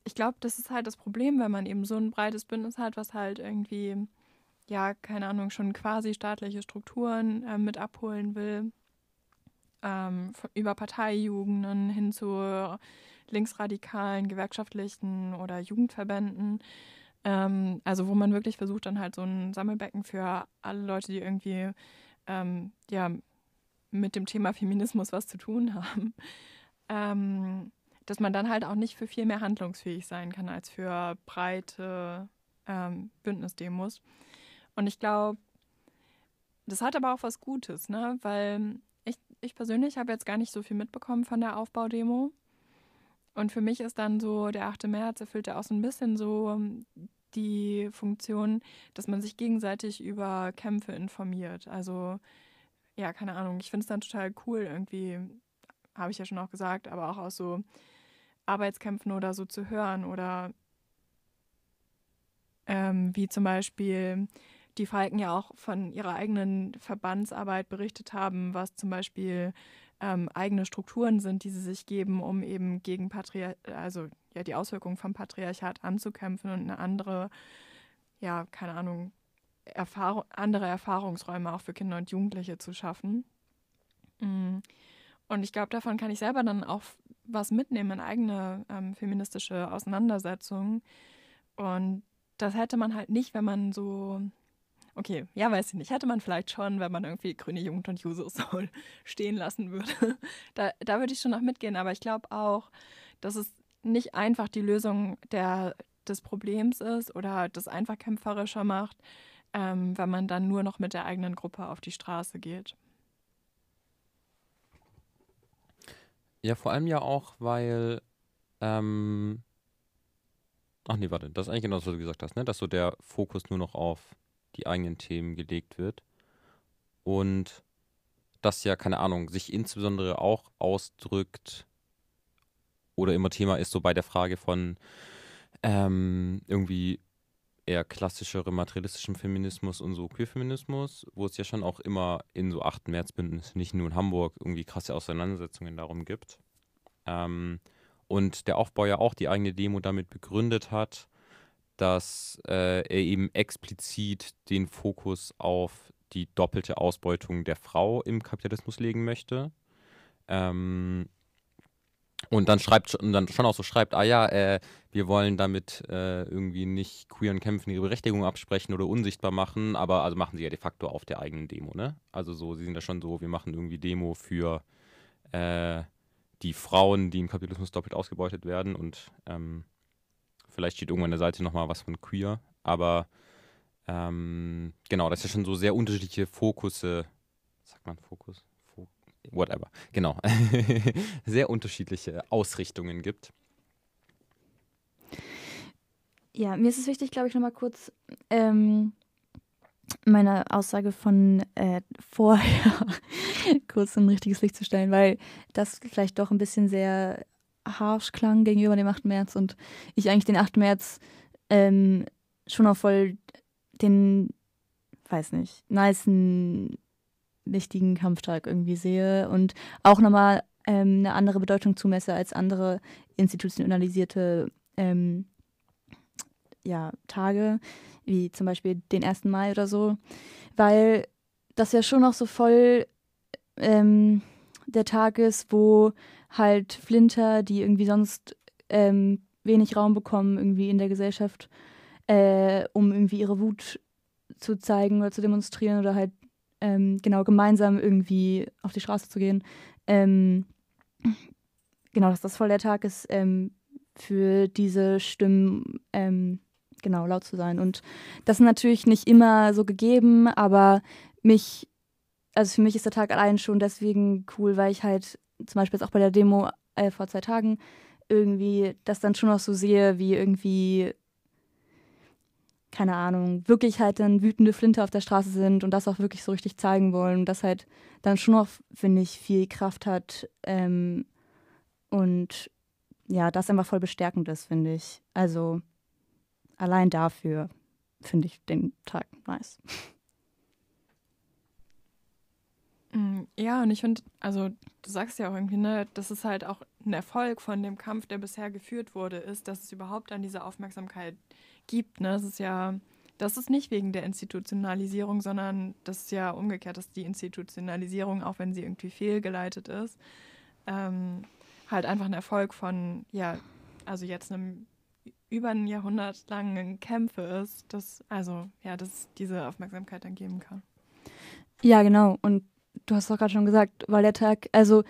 ich glaube, das ist halt das Problem, wenn man eben so ein breites Bündnis hat, was halt irgendwie, ja, keine Ahnung, schon quasi staatliche Strukturen äh, mit abholen will. Ähm, über Parteijugenden hin zu linksradikalen, gewerkschaftlichen oder Jugendverbänden. Ähm, also wo man wirklich versucht, dann halt so ein Sammelbecken für alle Leute, die irgendwie ähm, ja, mit dem Thema Feminismus was zu tun haben. Ähm, dass man dann halt auch nicht für viel mehr handlungsfähig sein kann als für breite ähm, Bündnisdemos. Und ich glaube, das hat aber auch was Gutes, ne? Weil ich, ich persönlich habe jetzt gar nicht so viel mitbekommen von der Aufbaudemo. Und für mich ist dann so, der 8. März erfüllt ja auch so ein bisschen so ähm, die Funktion, dass man sich gegenseitig über Kämpfe informiert. Also, ja, keine Ahnung, ich finde es dann total cool, irgendwie, habe ich ja schon auch gesagt, aber auch aus so Arbeitskämpfen oder so zu hören oder ähm, wie zum Beispiel die Falken ja auch von ihrer eigenen Verbandsarbeit berichtet haben, was zum Beispiel ähm, eigene Strukturen sind, die sie sich geben, um eben gegen Patriar also ja die Auswirkungen vom Patriarchat anzukämpfen und eine andere, ja, keine Ahnung, Erfahrung, andere Erfahrungsräume auch für Kinder und Jugendliche zu schaffen. Mm. Und ich glaube, davon kann ich selber dann auch was mitnehmen in eigene ähm, feministische Auseinandersetzungen. Und das hätte man halt nicht, wenn man so, okay, ja, weiß ich nicht, hätte man vielleicht schon, wenn man irgendwie Grüne Jugend und Jusos so stehen lassen würde. Da, da würde ich schon noch mitgehen, aber ich glaube auch, dass es nicht einfach die Lösung der, des Problems ist oder das einfach kämpferischer macht, ähm, wenn man dann nur noch mit der eigenen Gruppe auf die Straße geht. Ja, vor allem ja auch, weil, ähm, ach nee, warte, das ist eigentlich genau das, was du gesagt hast, ne? Dass so der Fokus nur noch auf die eigenen Themen gelegt wird. Und das ja, keine Ahnung, sich insbesondere auch ausdrückt oder immer Thema ist, so bei der Frage von ähm, irgendwie eher klassischere materialistischem Feminismus und so Queerfeminismus, wo es ja schon auch immer in so 8. Märzbündnissen, nicht nur in Hamburg, irgendwie krasse Auseinandersetzungen darum gibt. Ähm, und der Aufbau ja auch die eigene Demo damit begründet hat, dass äh, er eben explizit den Fokus auf die doppelte Ausbeutung der Frau im Kapitalismus legen möchte. Ähm, und dann schreibt und dann schon auch so schreibt, ah ja, äh, wir wollen damit äh, irgendwie nicht queeren Kämpfen ihre Berechtigung absprechen oder unsichtbar machen, aber also machen sie ja de facto auf der eigenen Demo, ne? Also so, sie sind da schon so, wir machen irgendwie Demo für äh, die Frauen, die im Kapitalismus doppelt ausgebeutet werden und ähm, vielleicht steht irgendwann an der Seite nochmal was von queer, aber ähm, genau, das ist ja schon so sehr unterschiedliche Fokusse, sagt man Fokus? Whatever, genau, sehr unterschiedliche Ausrichtungen gibt. Ja, mir ist es wichtig, glaube ich, nochmal kurz ähm, meine Aussage von äh, vorher kurz in ein richtiges Licht zu stellen, weil das vielleicht doch ein bisschen sehr harsch klang gegenüber dem 8. März und ich eigentlich den 8. März ähm, schon auch voll den, weiß nicht, nicen, wichtigen Kampftag irgendwie sehe und auch nochmal ähm, eine andere Bedeutung zumesse als andere institutionalisierte ähm, ja, Tage, wie zum Beispiel den 1. Mai oder so, weil das ja schon noch so voll ähm, der Tag ist, wo halt Flinter, die irgendwie sonst ähm, wenig Raum bekommen, irgendwie in der Gesellschaft, äh, um irgendwie ihre Wut zu zeigen oder zu demonstrieren oder halt ähm, genau gemeinsam irgendwie auf die Straße zu gehen. Ähm, genau, dass das voll der Tag ist, ähm, für diese Stimmen ähm, genau laut zu sein. Und das ist natürlich nicht immer so gegeben, aber mich, also für mich ist der Tag allein schon deswegen cool, weil ich halt zum Beispiel jetzt auch bei der Demo äh, vor zwei Tagen irgendwie das dann schon noch so sehe, wie irgendwie keine Ahnung, wirklich halt dann wütende Flinte auf der Straße sind und das auch wirklich so richtig zeigen wollen und das halt dann schon noch, finde ich, viel Kraft hat ähm, und ja, das einfach voll bestärkend ist, finde ich. Also allein dafür finde ich den Tag nice. Mm, ja, und ich finde, also du sagst ja auch irgendwie, ne, dass es halt auch ein Erfolg von dem Kampf, der bisher geführt wurde, ist, dass es überhaupt an diese Aufmerksamkeit gibt. Ne? Das ist ja, das ist nicht wegen der Institutionalisierung, sondern das ist ja umgekehrt, dass die Institutionalisierung, auch wenn sie irgendwie fehlgeleitet ist, ähm, halt einfach ein Erfolg von, ja, also jetzt einem über ein Jahrhundert langen Kämpfe ist, dass, also, ja, dass es diese Aufmerksamkeit dann geben kann. Ja, genau. Und du hast doch gerade schon gesagt, weil der Tag, also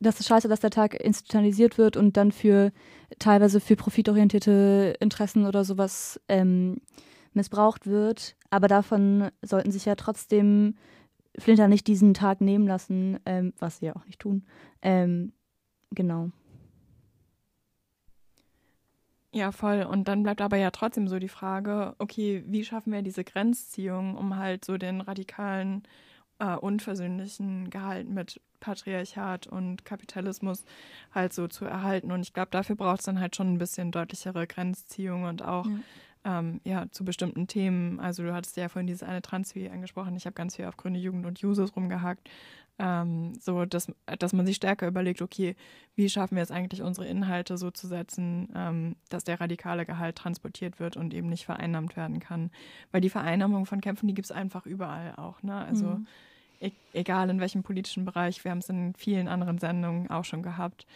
das ist scheiße, dass der Tag institutionalisiert wird und dann für teilweise für profitorientierte Interessen oder sowas ähm, missbraucht wird. Aber davon sollten sich ja trotzdem Flinter nicht diesen Tag nehmen lassen, ähm, was sie ja auch nicht tun. Ähm, genau. Ja, voll. Und dann bleibt aber ja trotzdem so die Frage, okay, wie schaffen wir diese Grenzziehung, um halt so den radikalen, äh, unversöhnlichen Gehalt mit Patriarchat und Kapitalismus halt so zu erhalten. Und ich glaube, dafür braucht es dann halt schon ein bisschen deutlichere Grenzziehung und auch ja. Ähm, ja, zu bestimmten Themen. Also du hattest ja vorhin dieses eine Transvi angesprochen. Ich habe ganz viel auf Grüne Jugend und Jusos rumgehackt. Ähm, so, dass, dass man sich stärker überlegt, okay, wie schaffen wir es eigentlich, unsere Inhalte so zu setzen, ähm, dass der radikale Gehalt transportiert wird und eben nicht vereinnahmt werden kann. Weil die Vereinnahmung von Kämpfen, die gibt es einfach überall auch. Ne? Also mhm e egal in welchem politischen Bereich, wir haben es in vielen anderen Sendungen auch schon gehabt.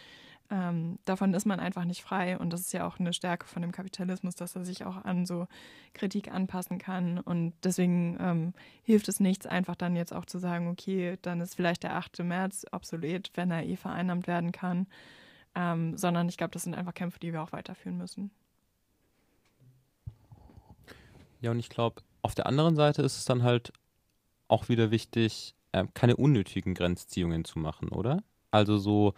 Ähm, davon ist man einfach nicht frei und das ist ja auch eine Stärke von dem Kapitalismus, dass er sich auch an so Kritik anpassen kann und deswegen ähm, hilft es nichts, einfach dann jetzt auch zu sagen, okay, dann ist vielleicht der 8. März obsolet, wenn er eh vereinnahmt werden kann, ähm, sondern ich glaube, das sind einfach Kämpfe, die wir auch weiterführen müssen. Ja, und ich glaube, auf der anderen Seite ist es dann halt auch wieder wichtig, äh, keine unnötigen Grenzziehungen zu machen, oder? Also so,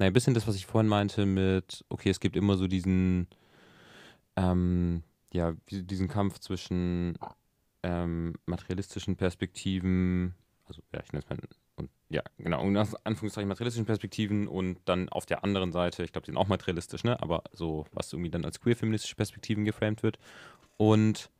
naja, ein bisschen das, was ich vorhin meinte mit, okay, es gibt immer so diesen, ähm, ja, diesen Kampf zwischen ähm, materialistischen Perspektiven, also ja, ich nenne es mal, und ja, genau, und Anführungszeichen materialistischen Perspektiven und dann auf der anderen Seite, ich glaube, die sind auch materialistisch, ne, aber so, was irgendwie dann als queer-feministische Perspektiven geframed wird. Und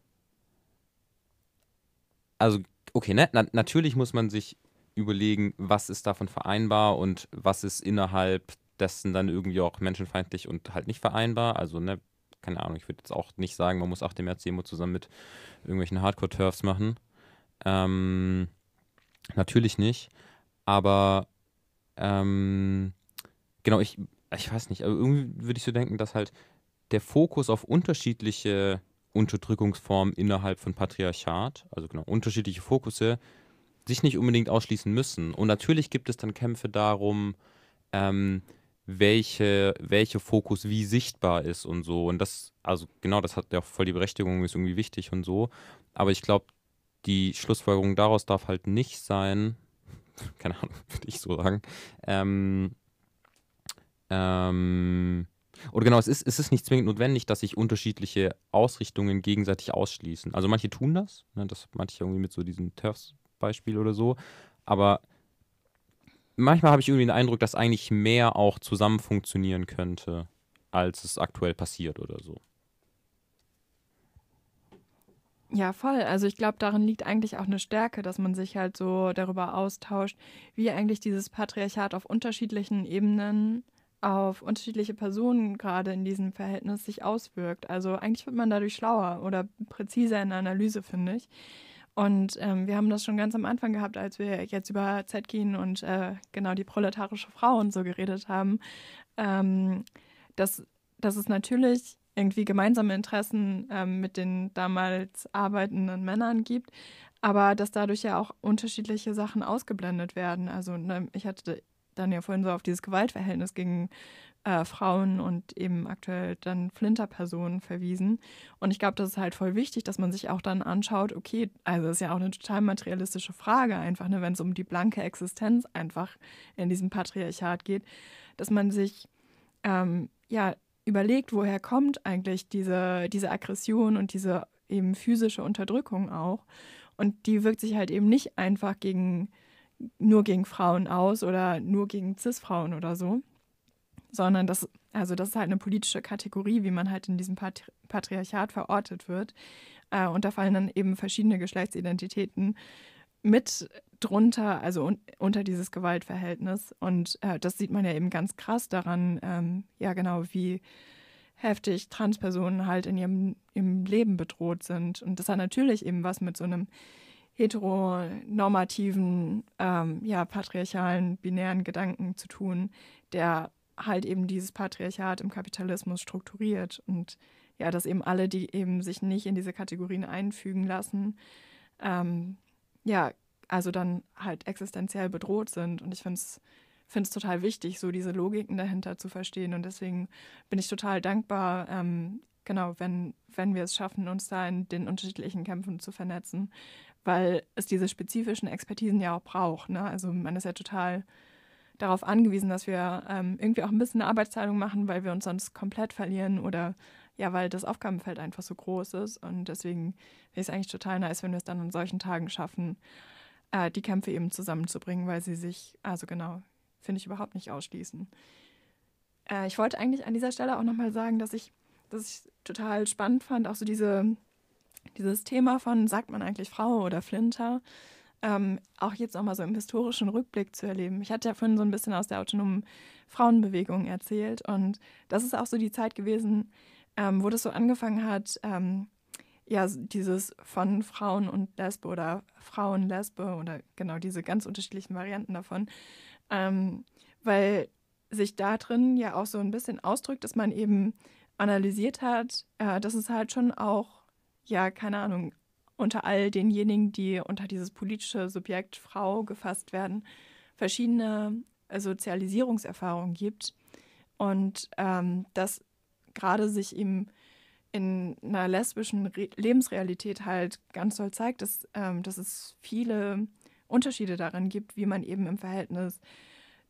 also okay, ne? Na, natürlich muss man sich überlegen, was ist davon vereinbar und was ist innerhalb dessen dann irgendwie auch menschenfeindlich und halt nicht vereinbar. Also, ne, keine Ahnung, ich würde jetzt auch nicht sagen, man muss 8. März Demo zusammen mit irgendwelchen Hardcore-Turfs machen. Ähm, natürlich nicht. Aber ähm, genau, ich, ich weiß nicht, aber irgendwie würde ich so denken, dass halt der Fokus auf unterschiedliche Unterdrückungsformen innerhalb von Patriarchat, also genau, unterschiedliche Fokusse, sich nicht unbedingt ausschließen müssen. Und natürlich gibt es dann Kämpfe darum, ähm, welche, welche Fokus wie sichtbar ist und so. Und das, also genau, das hat ja auch voll die Berechtigung, ist irgendwie wichtig und so. Aber ich glaube, die Schlussfolgerung daraus darf halt nicht sein, keine Ahnung, würde ich so sagen, ähm, ähm, oder genau, es ist, es ist nicht zwingend notwendig, dass sich unterschiedliche Ausrichtungen gegenseitig ausschließen. Also manche tun das, ne, das manche irgendwie mit so diesem Turfs-Beispiel oder so, aber manchmal habe ich irgendwie den Eindruck, dass eigentlich mehr auch zusammen funktionieren könnte, als es aktuell passiert oder so. Ja, voll. Also ich glaube, darin liegt eigentlich auch eine Stärke, dass man sich halt so darüber austauscht, wie eigentlich dieses Patriarchat auf unterschiedlichen Ebenen auf unterschiedliche Personen gerade in diesem Verhältnis sich auswirkt. Also eigentlich wird man dadurch schlauer oder präziser in der Analyse, finde ich. Und ähm, wir haben das schon ganz am Anfang gehabt, als wir jetzt über Zetkin und äh, genau die proletarische Frau und so geredet haben, ähm, dass, dass es natürlich irgendwie gemeinsame Interessen ähm, mit den damals arbeitenden Männern gibt, aber dass dadurch ja auch unterschiedliche Sachen ausgeblendet werden. Also ne, ich hatte dann ja vorhin so auf dieses Gewaltverhältnis gegen äh, Frauen und eben aktuell dann Flinterpersonen verwiesen. Und ich glaube, das ist halt voll wichtig, dass man sich auch dann anschaut, okay, also ist ja auch eine total materialistische Frage einfach, ne, wenn es um die blanke Existenz einfach in diesem Patriarchat geht, dass man sich ähm, ja überlegt, woher kommt eigentlich diese, diese Aggression und diese eben physische Unterdrückung auch. Und die wirkt sich halt eben nicht einfach gegen nur gegen Frauen aus oder nur gegen CIS-Frauen oder so, sondern das, also das ist halt eine politische Kategorie, wie man halt in diesem Patri Patriarchat verortet wird. Äh, und da fallen dann eben verschiedene Geschlechtsidentitäten mit drunter, also un unter dieses Gewaltverhältnis. Und äh, das sieht man ja eben ganz krass daran, ähm, ja genau, wie heftig Transpersonen halt in ihrem, ihrem Leben bedroht sind. Und das hat natürlich eben was mit so einem heteronormativen, ähm, ja, patriarchalen, binären Gedanken zu tun, der halt eben dieses Patriarchat im Kapitalismus strukturiert und ja, dass eben alle, die eben sich nicht in diese Kategorien einfügen lassen, ähm, ja, also dann halt existenziell bedroht sind. Und ich finde es total wichtig, so diese Logiken dahinter zu verstehen. Und deswegen bin ich total dankbar, ähm, genau, wenn, wenn wir es schaffen, uns da in den unterschiedlichen Kämpfen zu vernetzen, weil es diese spezifischen Expertisen ja auch braucht. Ne? Also man ist ja total darauf angewiesen, dass wir ähm, irgendwie auch ein bisschen eine Arbeitsteilung machen, weil wir uns sonst komplett verlieren oder ja, weil das Aufgabenfeld einfach so groß ist. Und deswegen ich es eigentlich total nice, wenn wir es dann an solchen Tagen schaffen, äh, die Kämpfe eben zusammenzubringen, weil sie sich, also genau, finde ich überhaupt nicht ausschließen. Äh, ich wollte eigentlich an dieser Stelle auch nochmal sagen, dass ich, dass ich total spannend fand, auch so diese dieses Thema von, sagt man eigentlich Frau oder Flinter, ähm, auch jetzt nochmal so im historischen Rückblick zu erleben. Ich hatte ja vorhin so ein bisschen aus der autonomen Frauenbewegung erzählt und das ist auch so die Zeit gewesen, ähm, wo das so angefangen hat, ähm, ja, dieses von Frauen und Lesbe oder Frauen Lesbe oder genau diese ganz unterschiedlichen Varianten davon, ähm, weil sich da drin ja auch so ein bisschen ausdrückt, dass man eben analysiert hat, äh, dass es halt schon auch ja, keine Ahnung, unter all denjenigen, die unter dieses politische Subjekt Frau gefasst werden, verschiedene äh, Sozialisierungserfahrungen gibt. Und ähm, dass gerade sich eben in einer lesbischen Re Lebensrealität halt ganz toll zeigt, dass, ähm, dass es viele Unterschiede daran gibt, wie man eben im Verhältnis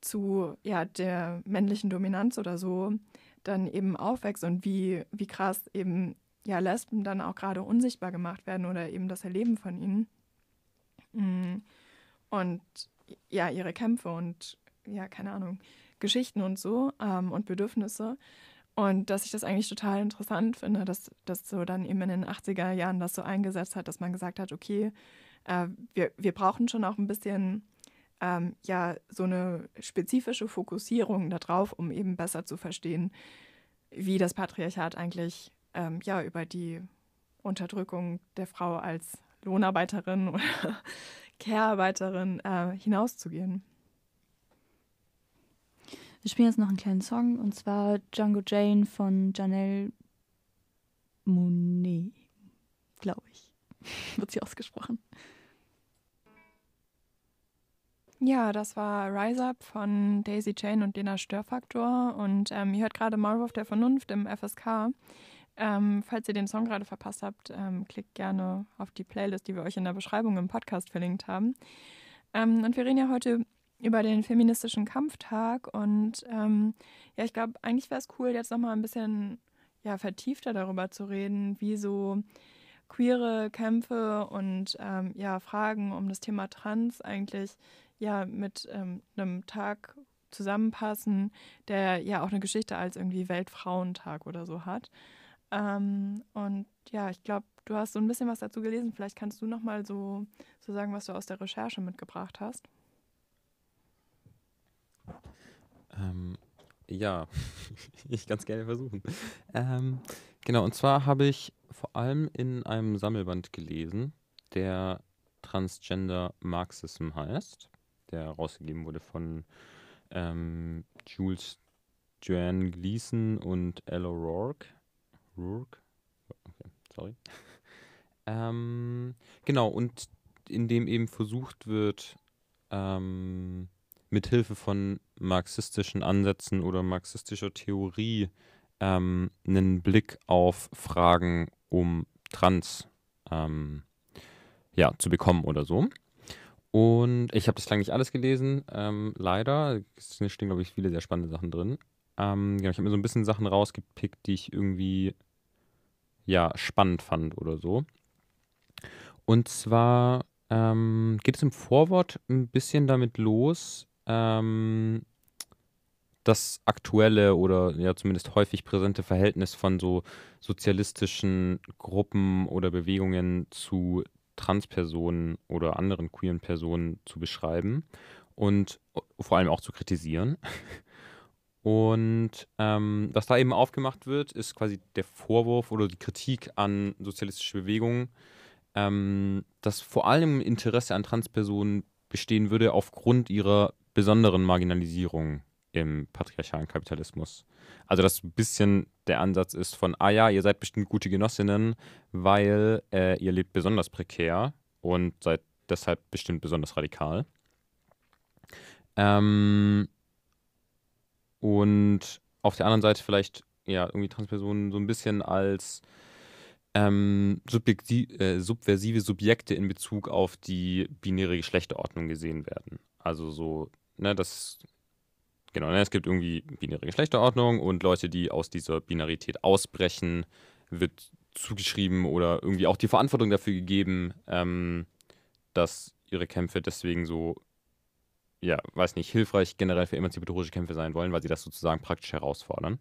zu ja, der männlichen Dominanz oder so dann eben aufwächst und wie, wie krass eben ja, Lesben dann auch gerade unsichtbar gemacht werden oder eben das Erleben von ihnen. Mm. Und ja, ihre Kämpfe und ja, keine Ahnung, Geschichten und so ähm, und Bedürfnisse. Und dass ich das eigentlich total interessant finde, dass das so dann eben in den 80er Jahren das so eingesetzt hat, dass man gesagt hat, okay, äh, wir, wir brauchen schon auch ein bisschen ähm, ja so eine spezifische Fokussierung darauf, um eben besser zu verstehen, wie das Patriarchat eigentlich ähm, ja, über die Unterdrückung der Frau als Lohnarbeiterin oder Care-Arbeiterin äh, hinauszugehen. Wir spielen jetzt noch einen kleinen Song und zwar Django Jane von Janelle Monet, glaube ich. Wird sie ausgesprochen. Ja, das war Rise Up von Daisy Jane und Lena Störfaktor. Und ähm, ihr hört gerade Maulwurf der Vernunft im FSK. Ähm, falls ihr den Song gerade verpasst habt, ähm, klickt gerne auf die Playlist, die wir euch in der Beschreibung im Podcast verlinkt haben. Ähm, und wir reden ja heute über den feministischen Kampftag und ähm, ja, ich glaube, eigentlich wäre es cool, jetzt nochmal ein bisschen ja, vertiefter darüber zu reden, wie so queere Kämpfe und ähm, ja, Fragen um das Thema Trans eigentlich ja mit ähm, einem Tag zusammenpassen, der ja auch eine Geschichte als irgendwie Weltfrauentag oder so hat. Ähm, und ja, ich glaube, du hast so ein bisschen was dazu gelesen. Vielleicht kannst du noch mal so, so sagen, was du aus der Recherche mitgebracht hast. Ähm, ja, ich kann es gerne versuchen. Ähm, genau, und zwar habe ich vor allem in einem Sammelband gelesen, der Transgender Marxism heißt, der rausgegeben wurde von ähm, Jules Joanne Gleason und Ella Rourke. Rourke? Okay, sorry. ähm, genau, und in dem eben versucht wird, ähm, mit Hilfe von marxistischen Ansätzen oder marxistischer Theorie ähm, einen Blick auf Fragen um Trans ähm, ja, zu bekommen oder so. Und ich habe das lange nicht alles gelesen, ähm, leider. Es stehen, glaube ich, viele sehr spannende Sachen drin. Ähm, ja, ich habe mir so ein bisschen Sachen rausgepickt, die ich irgendwie ja, spannend fand oder so. Und zwar ähm, geht es im Vorwort ein bisschen damit los, ähm, das aktuelle oder ja zumindest häufig präsente Verhältnis von so sozialistischen Gruppen oder Bewegungen zu Transpersonen oder anderen queeren Personen zu beschreiben und vor allem auch zu kritisieren. Und ähm, was da eben aufgemacht wird, ist quasi der Vorwurf oder die Kritik an sozialistische Bewegungen, ähm, dass vor allem Interesse an Transpersonen bestehen würde aufgrund ihrer besonderen Marginalisierung im patriarchalen Kapitalismus. Also dass ein bisschen der Ansatz ist von, ah ja, ihr seid bestimmt gute Genossinnen, weil äh, ihr lebt besonders prekär und seid deshalb bestimmt besonders radikal. Ähm, und auf der anderen Seite vielleicht ja irgendwie Transpersonen so ein bisschen als ähm, äh, subversive Subjekte in Bezug auf die binäre Geschlechterordnung gesehen werden. Also so, ne, das Genau, ne, es gibt irgendwie binäre Geschlechterordnung und Leute, die aus dieser Binarität ausbrechen, wird zugeschrieben oder irgendwie auch die Verantwortung dafür gegeben, ähm, dass ihre Kämpfe deswegen so, ja, weiß nicht, hilfreich generell für emanzipatorische Kämpfe sein wollen, weil sie das sozusagen praktisch herausfordern.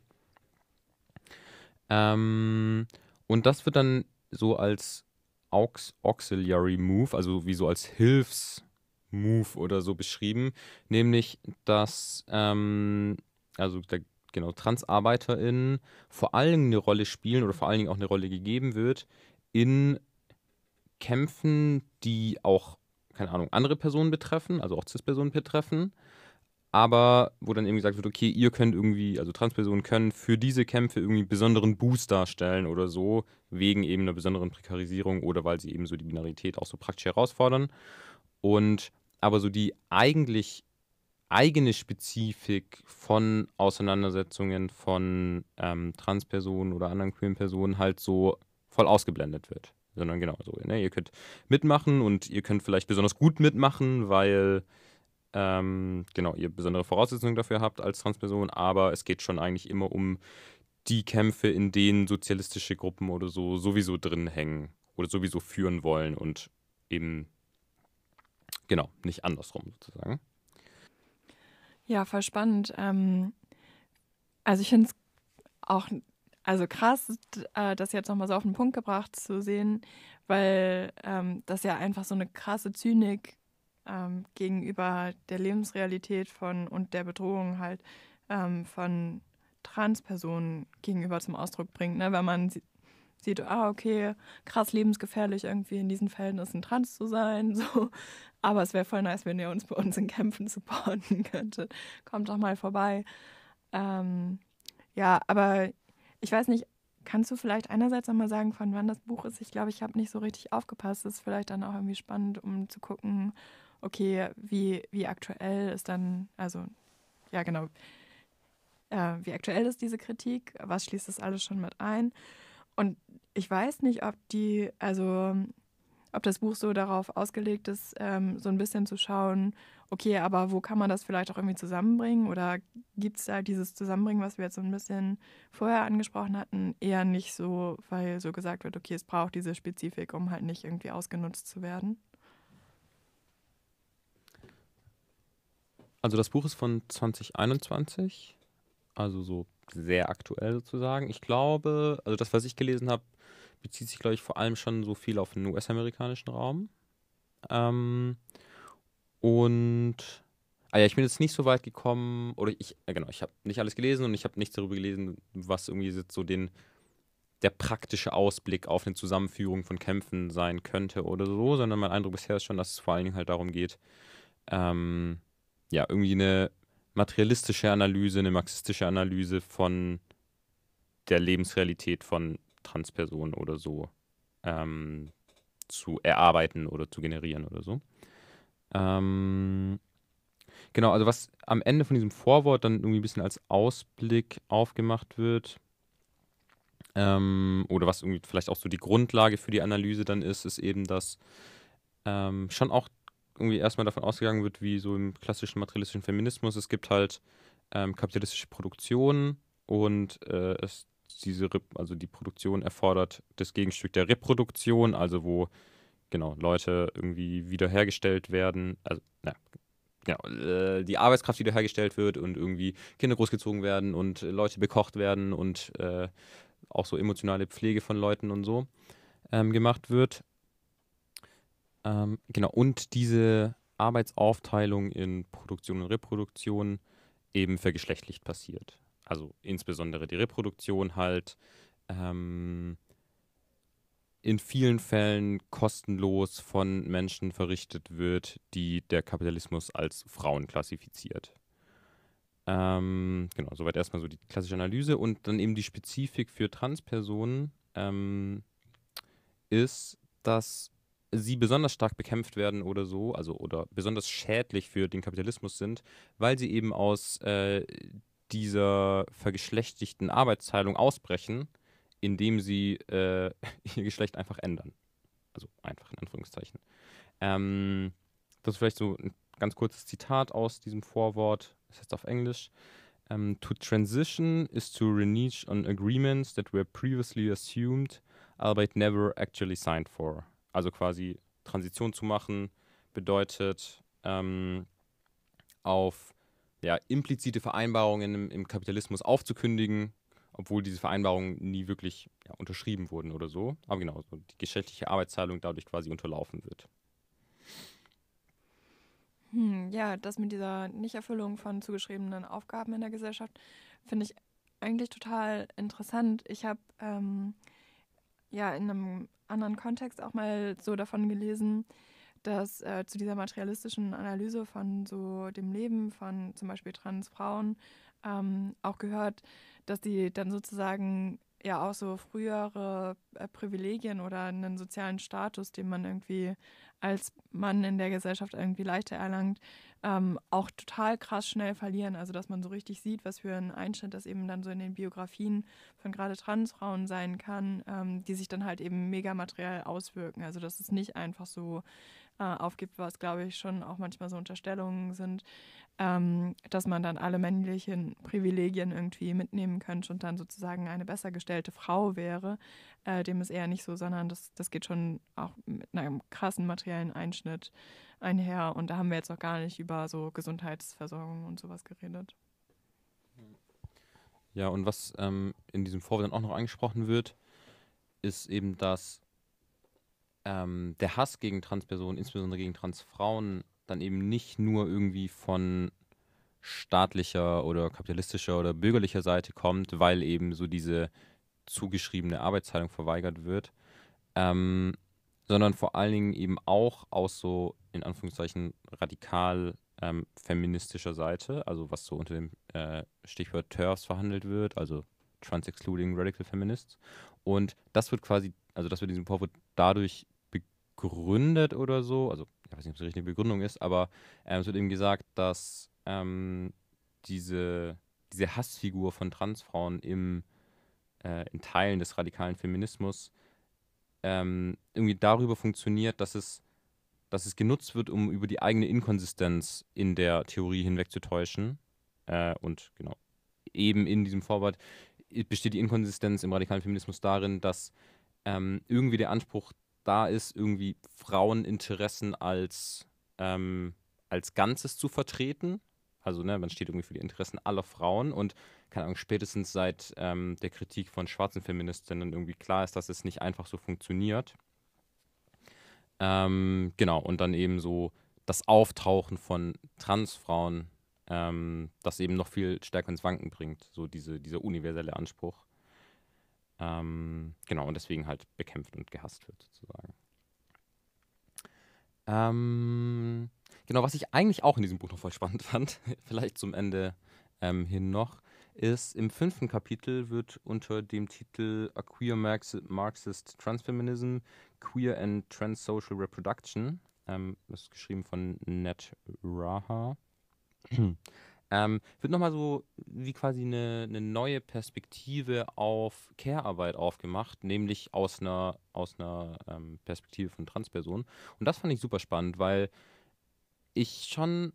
Ähm, und das wird dann so als Aux Auxiliary Move, also wie so als Hilfs- Move oder so beschrieben, nämlich dass ähm, also der, genau TransarbeiterInnen vor allen Dingen eine Rolle spielen oder vor allen Dingen auch eine Rolle gegeben wird in Kämpfen, die auch, keine Ahnung, andere Personen betreffen, also auch CIS-Personen betreffen, aber wo dann eben gesagt wird, okay, ihr könnt irgendwie, also Transpersonen können für diese Kämpfe irgendwie einen besonderen Boost darstellen oder so, wegen eben einer besonderen Prekarisierung oder weil sie eben so die Binarität auch so praktisch herausfordern. Und aber so die eigentlich eigene Spezifik von Auseinandersetzungen von ähm, Transpersonen oder anderen queeren Personen halt so voll ausgeblendet wird. Sondern genau so, ne? ihr könnt mitmachen und ihr könnt vielleicht besonders gut mitmachen, weil ähm, genau, ihr besondere Voraussetzungen dafür habt als Transperson, aber es geht schon eigentlich immer um die Kämpfe, in denen sozialistische Gruppen oder so sowieso drin hängen oder sowieso führen wollen und eben Genau, nicht andersrum sozusagen. Ja, voll spannend. Ähm, also ich finde es auch also krass, äh, das jetzt nochmal so auf den Punkt gebracht zu sehen, weil ähm, das ja einfach so eine krasse Zynik ähm, gegenüber der Lebensrealität von und der Bedrohung halt ähm, von Transpersonen gegenüber zum Ausdruck bringt. Ne? Wenn man sieht, ah, okay, krass lebensgefährlich irgendwie in diesen Verhältnissen trans zu sein. So. Aber es wäre voll nice, wenn ihr uns bei uns in Kämpfen supporten könntet. Kommt doch mal vorbei. Ähm, ja, aber ich weiß nicht, kannst du vielleicht einerseits nochmal sagen, von wann das Buch ist? Ich glaube, ich habe nicht so richtig aufgepasst. Das ist vielleicht dann auch irgendwie spannend, um zu gucken, okay, wie, wie aktuell ist dann, also, ja, genau, äh, wie aktuell ist diese Kritik? Was schließt das alles schon mit ein? Und ich weiß nicht, ob die, also ob das Buch so darauf ausgelegt ist, ähm, so ein bisschen zu schauen, okay, aber wo kann man das vielleicht auch irgendwie zusammenbringen? Oder gibt es da dieses Zusammenbringen, was wir jetzt so ein bisschen vorher angesprochen hatten, eher nicht so, weil so gesagt wird, okay, es braucht diese Spezifik, um halt nicht irgendwie ausgenutzt zu werden? Also das Buch ist von 2021, also so sehr aktuell sozusagen. Ich glaube, also das, was ich gelesen habe, bezieht sich, glaube ich, vor allem schon so viel auf den US-amerikanischen Raum. Ähm, und ah ja, ich bin jetzt nicht so weit gekommen, oder ich, äh, genau, ich habe nicht alles gelesen und ich habe nichts darüber gelesen, was irgendwie jetzt so den der praktische Ausblick auf eine Zusammenführung von Kämpfen sein könnte oder so, sondern mein Eindruck bisher ist schon, dass es vor allen Dingen halt darum geht, ähm, ja, irgendwie eine materialistische Analyse, eine marxistische Analyse von der Lebensrealität von Transpersonen oder so ähm, zu erarbeiten oder zu generieren oder so. Ähm, genau, also was am Ende von diesem Vorwort dann irgendwie ein bisschen als Ausblick aufgemacht wird, ähm, oder was irgendwie vielleicht auch so die Grundlage für die Analyse dann ist, ist eben, dass ähm, schon auch irgendwie erstmal davon ausgegangen wird, wie so im klassischen materialistischen Feminismus, es gibt halt ähm, kapitalistische Produktion und äh, es diese, also die Produktion erfordert das Gegenstück der Reproduktion, also wo genau Leute irgendwie wiederhergestellt werden, also na, genau, äh, die Arbeitskraft wiederhergestellt wird und irgendwie Kinder großgezogen werden und Leute bekocht werden und äh, auch so emotionale Pflege von Leuten und so ähm, gemacht wird. Ähm, genau, und diese Arbeitsaufteilung in Produktion und Reproduktion eben vergeschlechtlicht passiert. Also insbesondere die Reproduktion halt ähm, in vielen Fällen kostenlos von Menschen verrichtet wird, die der Kapitalismus als Frauen klassifiziert. Ähm, genau, soweit erstmal so die klassische Analyse und dann eben die Spezifik für Transpersonen ähm, ist, dass sie besonders stark bekämpft werden oder so, also oder besonders schädlich für den Kapitalismus sind, weil sie eben aus äh, dieser vergeschlechtigten Arbeitsteilung ausbrechen, indem sie äh, ihr Geschlecht einfach ändern. Also einfach in Anführungszeichen. Ähm, das ist vielleicht so ein ganz kurzes Zitat aus diesem Vorwort, das heißt auf Englisch. Um, ähm, to transition is to renege on agreements that were previously assumed, albeit never actually signed for. Also quasi Transition zu machen bedeutet ähm, auf ja, implizite Vereinbarungen im, im, Kapitalismus aufzukündigen, obwohl diese Vereinbarungen nie wirklich ja, unterschrieben wurden oder so. Aber genau, so die geschlechtliche Arbeitsteilung dadurch quasi unterlaufen wird. Hm, ja, das mit dieser Nichterfüllung von zugeschriebenen Aufgaben in der Gesellschaft finde ich eigentlich total interessant. Ich habe ähm, ja in einem anderen Kontext auch mal so davon gelesen, dass äh, zu dieser materialistischen Analyse von so dem Leben von zum Beispiel Transfrauen ähm, auch gehört, dass die dann sozusagen ja auch so frühere äh, Privilegien oder einen sozialen Status, den man irgendwie als Mann in der Gesellschaft irgendwie leichter erlangt, ähm, auch total krass schnell verlieren. Also dass man so richtig sieht, was für ein Einschnitt das eben dann so in den Biografien von gerade Transfrauen sein kann, ähm, die sich dann halt eben mega materiell auswirken. Also dass es nicht einfach so äh, aufgibt, was glaube ich schon auch manchmal so Unterstellungen sind, ähm, dass man dann alle männlichen Privilegien irgendwie mitnehmen könnte und dann sozusagen eine besser gestellte Frau wäre. Äh, dem ist eher nicht so, sondern das, das geht schon auch mit einem krassen materiellen Einschnitt einher. Und da haben wir jetzt auch gar nicht über so Gesundheitsversorgung und sowas geredet. Ja, und was ähm, in diesem Vorwort dann auch noch angesprochen wird, ist eben, dass ähm, der Hass gegen Transpersonen, insbesondere gegen Transfrauen, dann eben nicht nur irgendwie von staatlicher oder kapitalistischer oder bürgerlicher Seite kommt, weil eben so diese zugeschriebene Arbeitsteilung verweigert wird, ähm, sondern vor allen Dingen eben auch aus so in Anführungszeichen radikal ähm, feministischer Seite, also was so unter dem äh, Stichwort TERFs verhandelt wird, also Trans-Excluding Radical Feminists. Und das wird quasi, also das wird diesem Vorwort dadurch begründet oder so, also ich weiß nicht, ob es die richtige Begründung ist, aber äh, es wird eben gesagt, dass ähm, diese, diese Hassfigur von Transfrauen im, äh, in Teilen des radikalen Feminismus ähm, irgendwie darüber funktioniert, dass es, dass es genutzt wird, um über die eigene Inkonsistenz in der Theorie hinwegzutäuschen. Äh, und genau, eben in diesem Vorwort besteht die Inkonsistenz im radikalen Feminismus darin, dass ähm, irgendwie der Anspruch da ist, irgendwie Fraueninteressen als, ähm, als Ganzes zu vertreten. Also ne, man steht irgendwie für die Interessen aller Frauen und keine Ahnung, spätestens seit ähm, der Kritik von schwarzen Feministinnen irgendwie klar ist, dass es nicht einfach so funktioniert. Ähm, genau, und dann eben so das Auftauchen von Transfrauen, ähm, das eben noch viel stärker ins Wanken bringt, so diese, dieser universelle Anspruch. Ähm, genau, und deswegen halt bekämpft und gehasst wird, sozusagen. Ähm, genau, was ich eigentlich auch in diesem Buch noch voll spannend fand, vielleicht zum Ende ähm, hin noch, ist im fünften Kapitel wird unter dem Titel A Queer Marxist Transfeminism, Queer and Transsocial Reproduction, ähm, das ist geschrieben von Ned Raha, ähm, wird nochmal so wie quasi eine, eine neue Perspektive auf Care-Arbeit aufgemacht, nämlich aus einer, aus einer ähm, Perspektive von Transpersonen. Und das fand ich super spannend, weil ich schon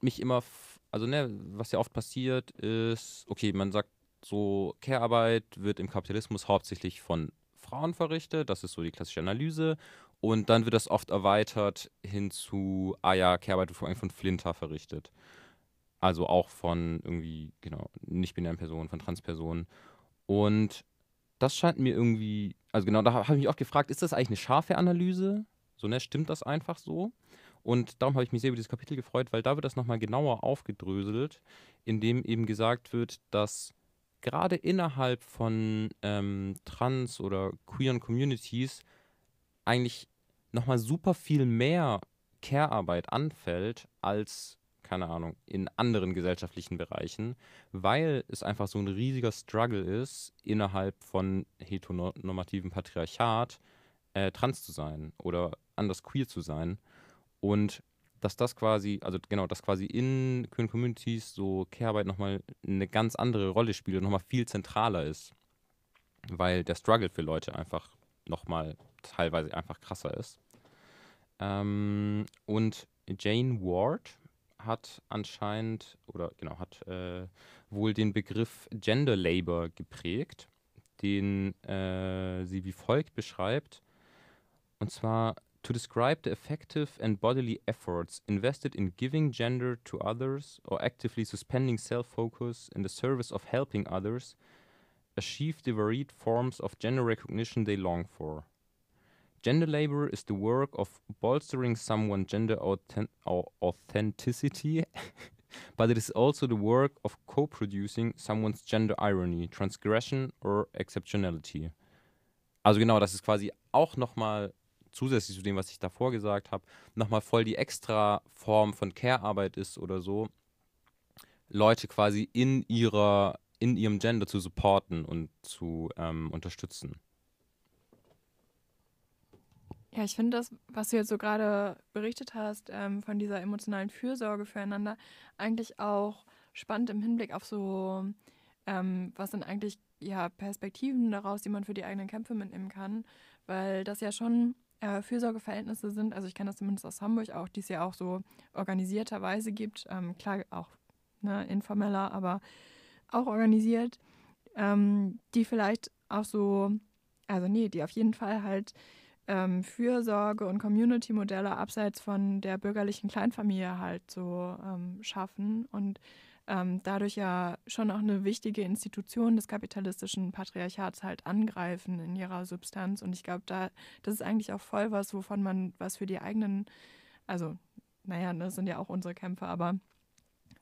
mich immer, also ne, was ja oft passiert ist, okay, man sagt so, Care-Arbeit wird im Kapitalismus hauptsächlich von Frauen verrichtet, das ist so die klassische Analyse. Und dann wird das oft erweitert hin zu, ah ja, Care-Arbeit wird vor allem von Flinter verrichtet. Also auch von irgendwie, genau, nicht-binären Personen, von Transpersonen. Und das scheint mir irgendwie, also genau, da habe ich mich auch gefragt, ist das eigentlich eine scharfe Analyse? So, ne, stimmt das einfach so? Und darum habe ich mich sehr über dieses Kapitel gefreut, weil da wird das nochmal genauer aufgedröselt, indem eben gesagt wird, dass gerade innerhalb von ähm, trans- oder queeren Communities eigentlich nochmal super viel mehr Care-Arbeit anfällt als keine Ahnung, in anderen gesellschaftlichen Bereichen, weil es einfach so ein riesiger Struggle ist, innerhalb von heteronormativen Patriarchat äh, trans zu sein oder anders queer zu sein. Und dass das quasi, also genau, dass quasi in queer Communities so Care-Arbeit nochmal eine ganz andere Rolle spielt und nochmal viel zentraler ist. Weil der Struggle für Leute einfach nochmal teilweise einfach krasser ist. Ähm, und Jane Ward, hat anscheinend oder genau hat äh, wohl den Begriff Gender Labor geprägt, den äh, sie wie folgt beschreibt. Und zwar to describe the effective and bodily efforts invested in giving gender to others or actively suspending self-focus in the service of helping others achieve the varied forms of gender recognition they long for. Gender labor is the work of bolstering someone's gender authenticity, but it is also the work of co-producing someone's gender irony, transgression or exceptionality. Also genau, das ist quasi auch nochmal zusätzlich zu dem, was ich davor gesagt habe, nochmal voll die extra Form von Care-Arbeit ist oder so, Leute quasi in ihrer, in ihrem Gender zu supporten und zu ähm, unterstützen. Ja, ich finde das, was du jetzt so gerade berichtet hast, ähm, von dieser emotionalen Fürsorge füreinander, eigentlich auch spannend im Hinblick auf so, ähm, was sind eigentlich ja Perspektiven daraus, die man für die eigenen Kämpfe mitnehmen kann, weil das ja schon äh, Fürsorgeverhältnisse sind. Also ich kenne das zumindest aus Hamburg auch, die es ja auch so organisierterweise gibt. Ähm, klar, auch ne, informeller, aber auch organisiert, ähm, die vielleicht auch so, also nee, die auf jeden Fall halt ähm, Fürsorge und Community-Modelle abseits von der bürgerlichen Kleinfamilie halt so ähm, schaffen und ähm, dadurch ja schon auch eine wichtige Institution des kapitalistischen Patriarchats halt angreifen in ihrer Substanz. Und ich glaube, da das ist eigentlich auch voll was, wovon man was für die eigenen, also naja, das sind ja auch unsere Kämpfe, aber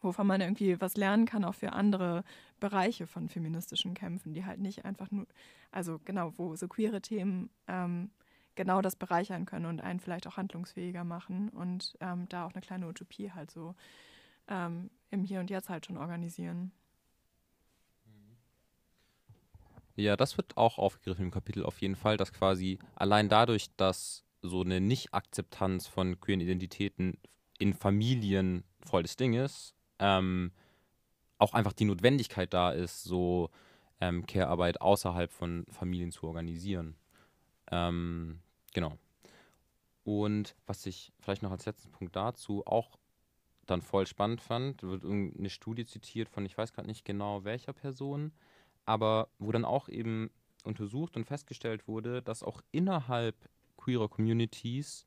wovon man irgendwie was lernen kann, auch für andere Bereiche von feministischen Kämpfen, die halt nicht einfach nur, also genau, wo so queere Themen ähm, genau das bereichern können und einen vielleicht auch handlungsfähiger machen und ähm, da auch eine kleine Utopie halt so ähm, im Hier und Jetzt halt schon organisieren. Ja, das wird auch aufgegriffen im Kapitel auf jeden Fall, dass quasi allein dadurch, dass so eine Nicht-Akzeptanz von queeren Identitäten in Familien voll das Ding ist, ähm, auch einfach die Notwendigkeit da ist, so ähm, Care-Arbeit außerhalb von Familien zu organisieren. Ähm, genau. Und was ich vielleicht noch als letzten Punkt dazu auch dann voll spannend fand, wird eine Studie zitiert von, ich weiß gerade nicht genau welcher Person, aber wo dann auch eben untersucht und festgestellt wurde, dass auch innerhalb queerer Communities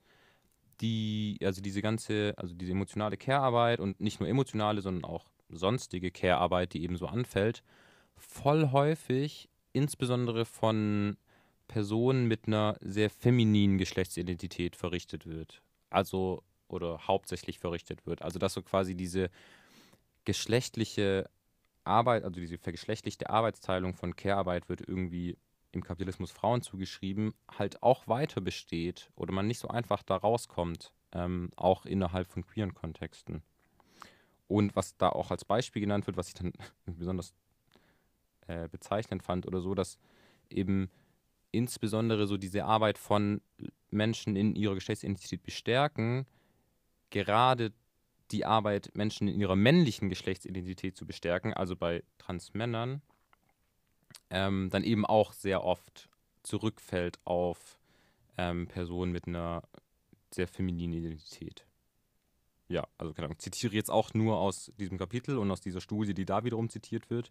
die, also diese ganze, also diese emotionale Care-Arbeit und nicht nur emotionale, sondern auch sonstige Care-Arbeit, die eben so anfällt, voll häufig, insbesondere von Personen mit einer sehr femininen Geschlechtsidentität verrichtet wird. Also, oder hauptsächlich verrichtet wird. Also, dass so quasi diese geschlechtliche Arbeit, also diese vergeschlechtlichte Arbeitsteilung von Care-Arbeit wird irgendwie im Kapitalismus Frauen zugeschrieben, halt auch weiter besteht oder man nicht so einfach da rauskommt, ähm, auch innerhalb von queeren Kontexten. Und was da auch als Beispiel genannt wird, was ich dann besonders äh, bezeichnend fand oder so, dass eben insbesondere so diese Arbeit von Menschen in ihrer Geschlechtsidentität bestärken, gerade die Arbeit, Menschen in ihrer männlichen Geschlechtsidentität zu bestärken, also bei Transmännern, ähm, dann eben auch sehr oft zurückfällt auf ähm, Personen mit einer sehr femininen Identität. Ja, also keine Ahnung, zitiere jetzt auch nur aus diesem Kapitel und aus dieser Studie, die da wiederum zitiert wird.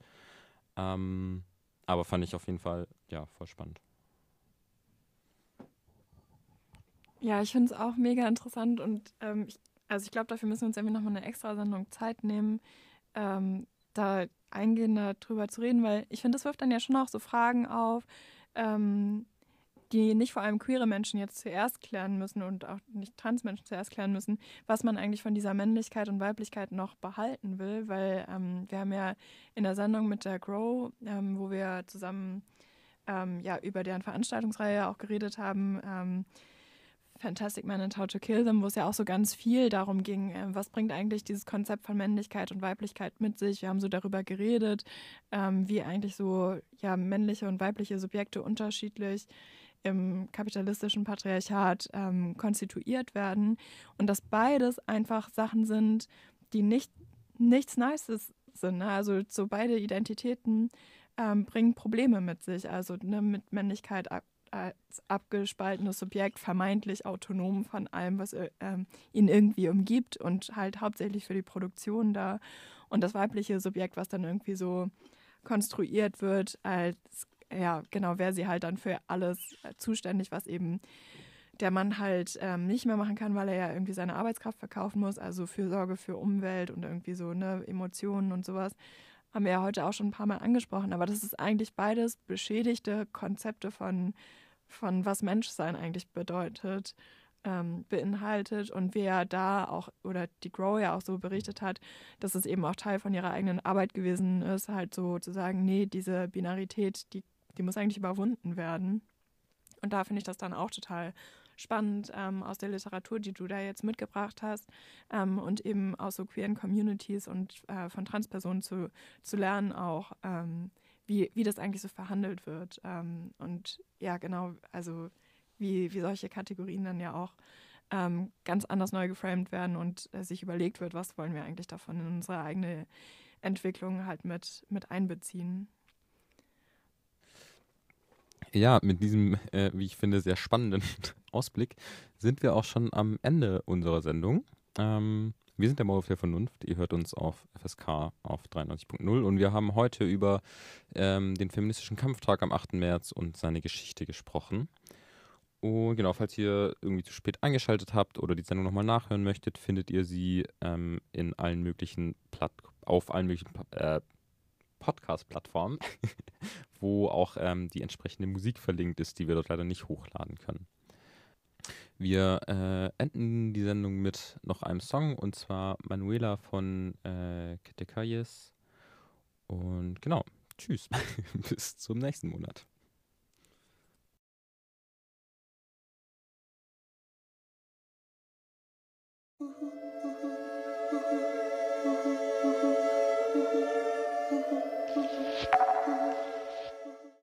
Ähm, aber fand ich auf jeden Fall, ja, voll spannend. Ja, ich finde es auch mega interessant und ähm, ich, also ich glaube, dafür müssen wir uns irgendwie nochmal eine extra Sendung Zeit nehmen, ähm, da eingehender drüber zu reden, weil ich finde, das wirft dann ja schon auch so Fragen auf, ähm, die nicht vor allem queere Menschen jetzt zuerst klären müssen und auch nicht Transmenschen zuerst klären müssen, was man eigentlich von dieser Männlichkeit und Weiblichkeit noch behalten will, weil ähm, wir haben ja in der Sendung mit der Grow, ähm, wo wir zusammen ähm, ja über deren Veranstaltungsreihe auch geredet haben, ähm, Fantastic Man and How to Kill Them, wo es ja auch so ganz viel darum ging, äh, was bringt eigentlich dieses Konzept von Männlichkeit und Weiblichkeit mit sich. Wir haben so darüber geredet, ähm, wie eigentlich so ja männliche und weibliche Subjekte unterschiedlich im kapitalistischen Patriarchat ähm, konstituiert werden und dass beides einfach Sachen sind, die nicht nichts Nices sind. Ne? Also so beide Identitäten ähm, bringen Probleme mit sich. Also ne, mit Männlichkeit als abgespaltenes Subjekt, vermeintlich autonom von allem, was äh, ihn irgendwie umgibt und halt hauptsächlich für die Produktion da. Und das weibliche Subjekt, was dann irgendwie so konstruiert wird als ja, genau, wäre sie halt dann für alles äh, zuständig, was eben der Mann halt ähm, nicht mehr machen kann, weil er ja irgendwie seine Arbeitskraft verkaufen muss, also für Sorge für Umwelt und irgendwie so ne, Emotionen und sowas. Haben wir ja heute auch schon ein paar Mal angesprochen, aber das ist eigentlich beides beschädigte Konzepte von, von was Menschsein eigentlich bedeutet, ähm, beinhaltet und wer da auch, oder die Grow ja auch so berichtet hat, dass es eben auch Teil von ihrer eigenen Arbeit gewesen ist, halt so zu sagen, nee, diese Binarität, die die muss eigentlich überwunden werden. Und da finde ich das dann auch total spannend ähm, aus der Literatur, die du da jetzt mitgebracht hast ähm, und eben aus so queeren Communities und äh, von Transpersonen zu, zu lernen auch, ähm, wie, wie das eigentlich so verhandelt wird. Ähm, und ja, genau, also wie, wie solche Kategorien dann ja auch ähm, ganz anders neu geframed werden und äh, sich überlegt wird, was wollen wir eigentlich davon in unsere eigene Entwicklung halt mit, mit einbeziehen. Ja, mit diesem, äh, wie ich finde, sehr spannenden Ausblick sind wir auch schon am Ende unserer Sendung. Ähm, wir sind der Mauer der Vernunft. Ihr hört uns auf FSK auf 93.0 und wir haben heute über ähm, den feministischen Kampftag am 8. März und seine Geschichte gesprochen. Und genau, falls ihr irgendwie zu spät eingeschaltet habt oder die Sendung nochmal nachhören möchtet, findet ihr sie ähm, in allen möglichen Platt auf allen möglichen äh, Podcast-Plattform, wo auch ähm, die entsprechende Musik verlinkt ist, die wir dort leider nicht hochladen können. Wir äh, enden die Sendung mit noch einem Song und zwar Manuela von äh, Ketekayes. Und genau, tschüss, bis zum nächsten Monat. Ooh.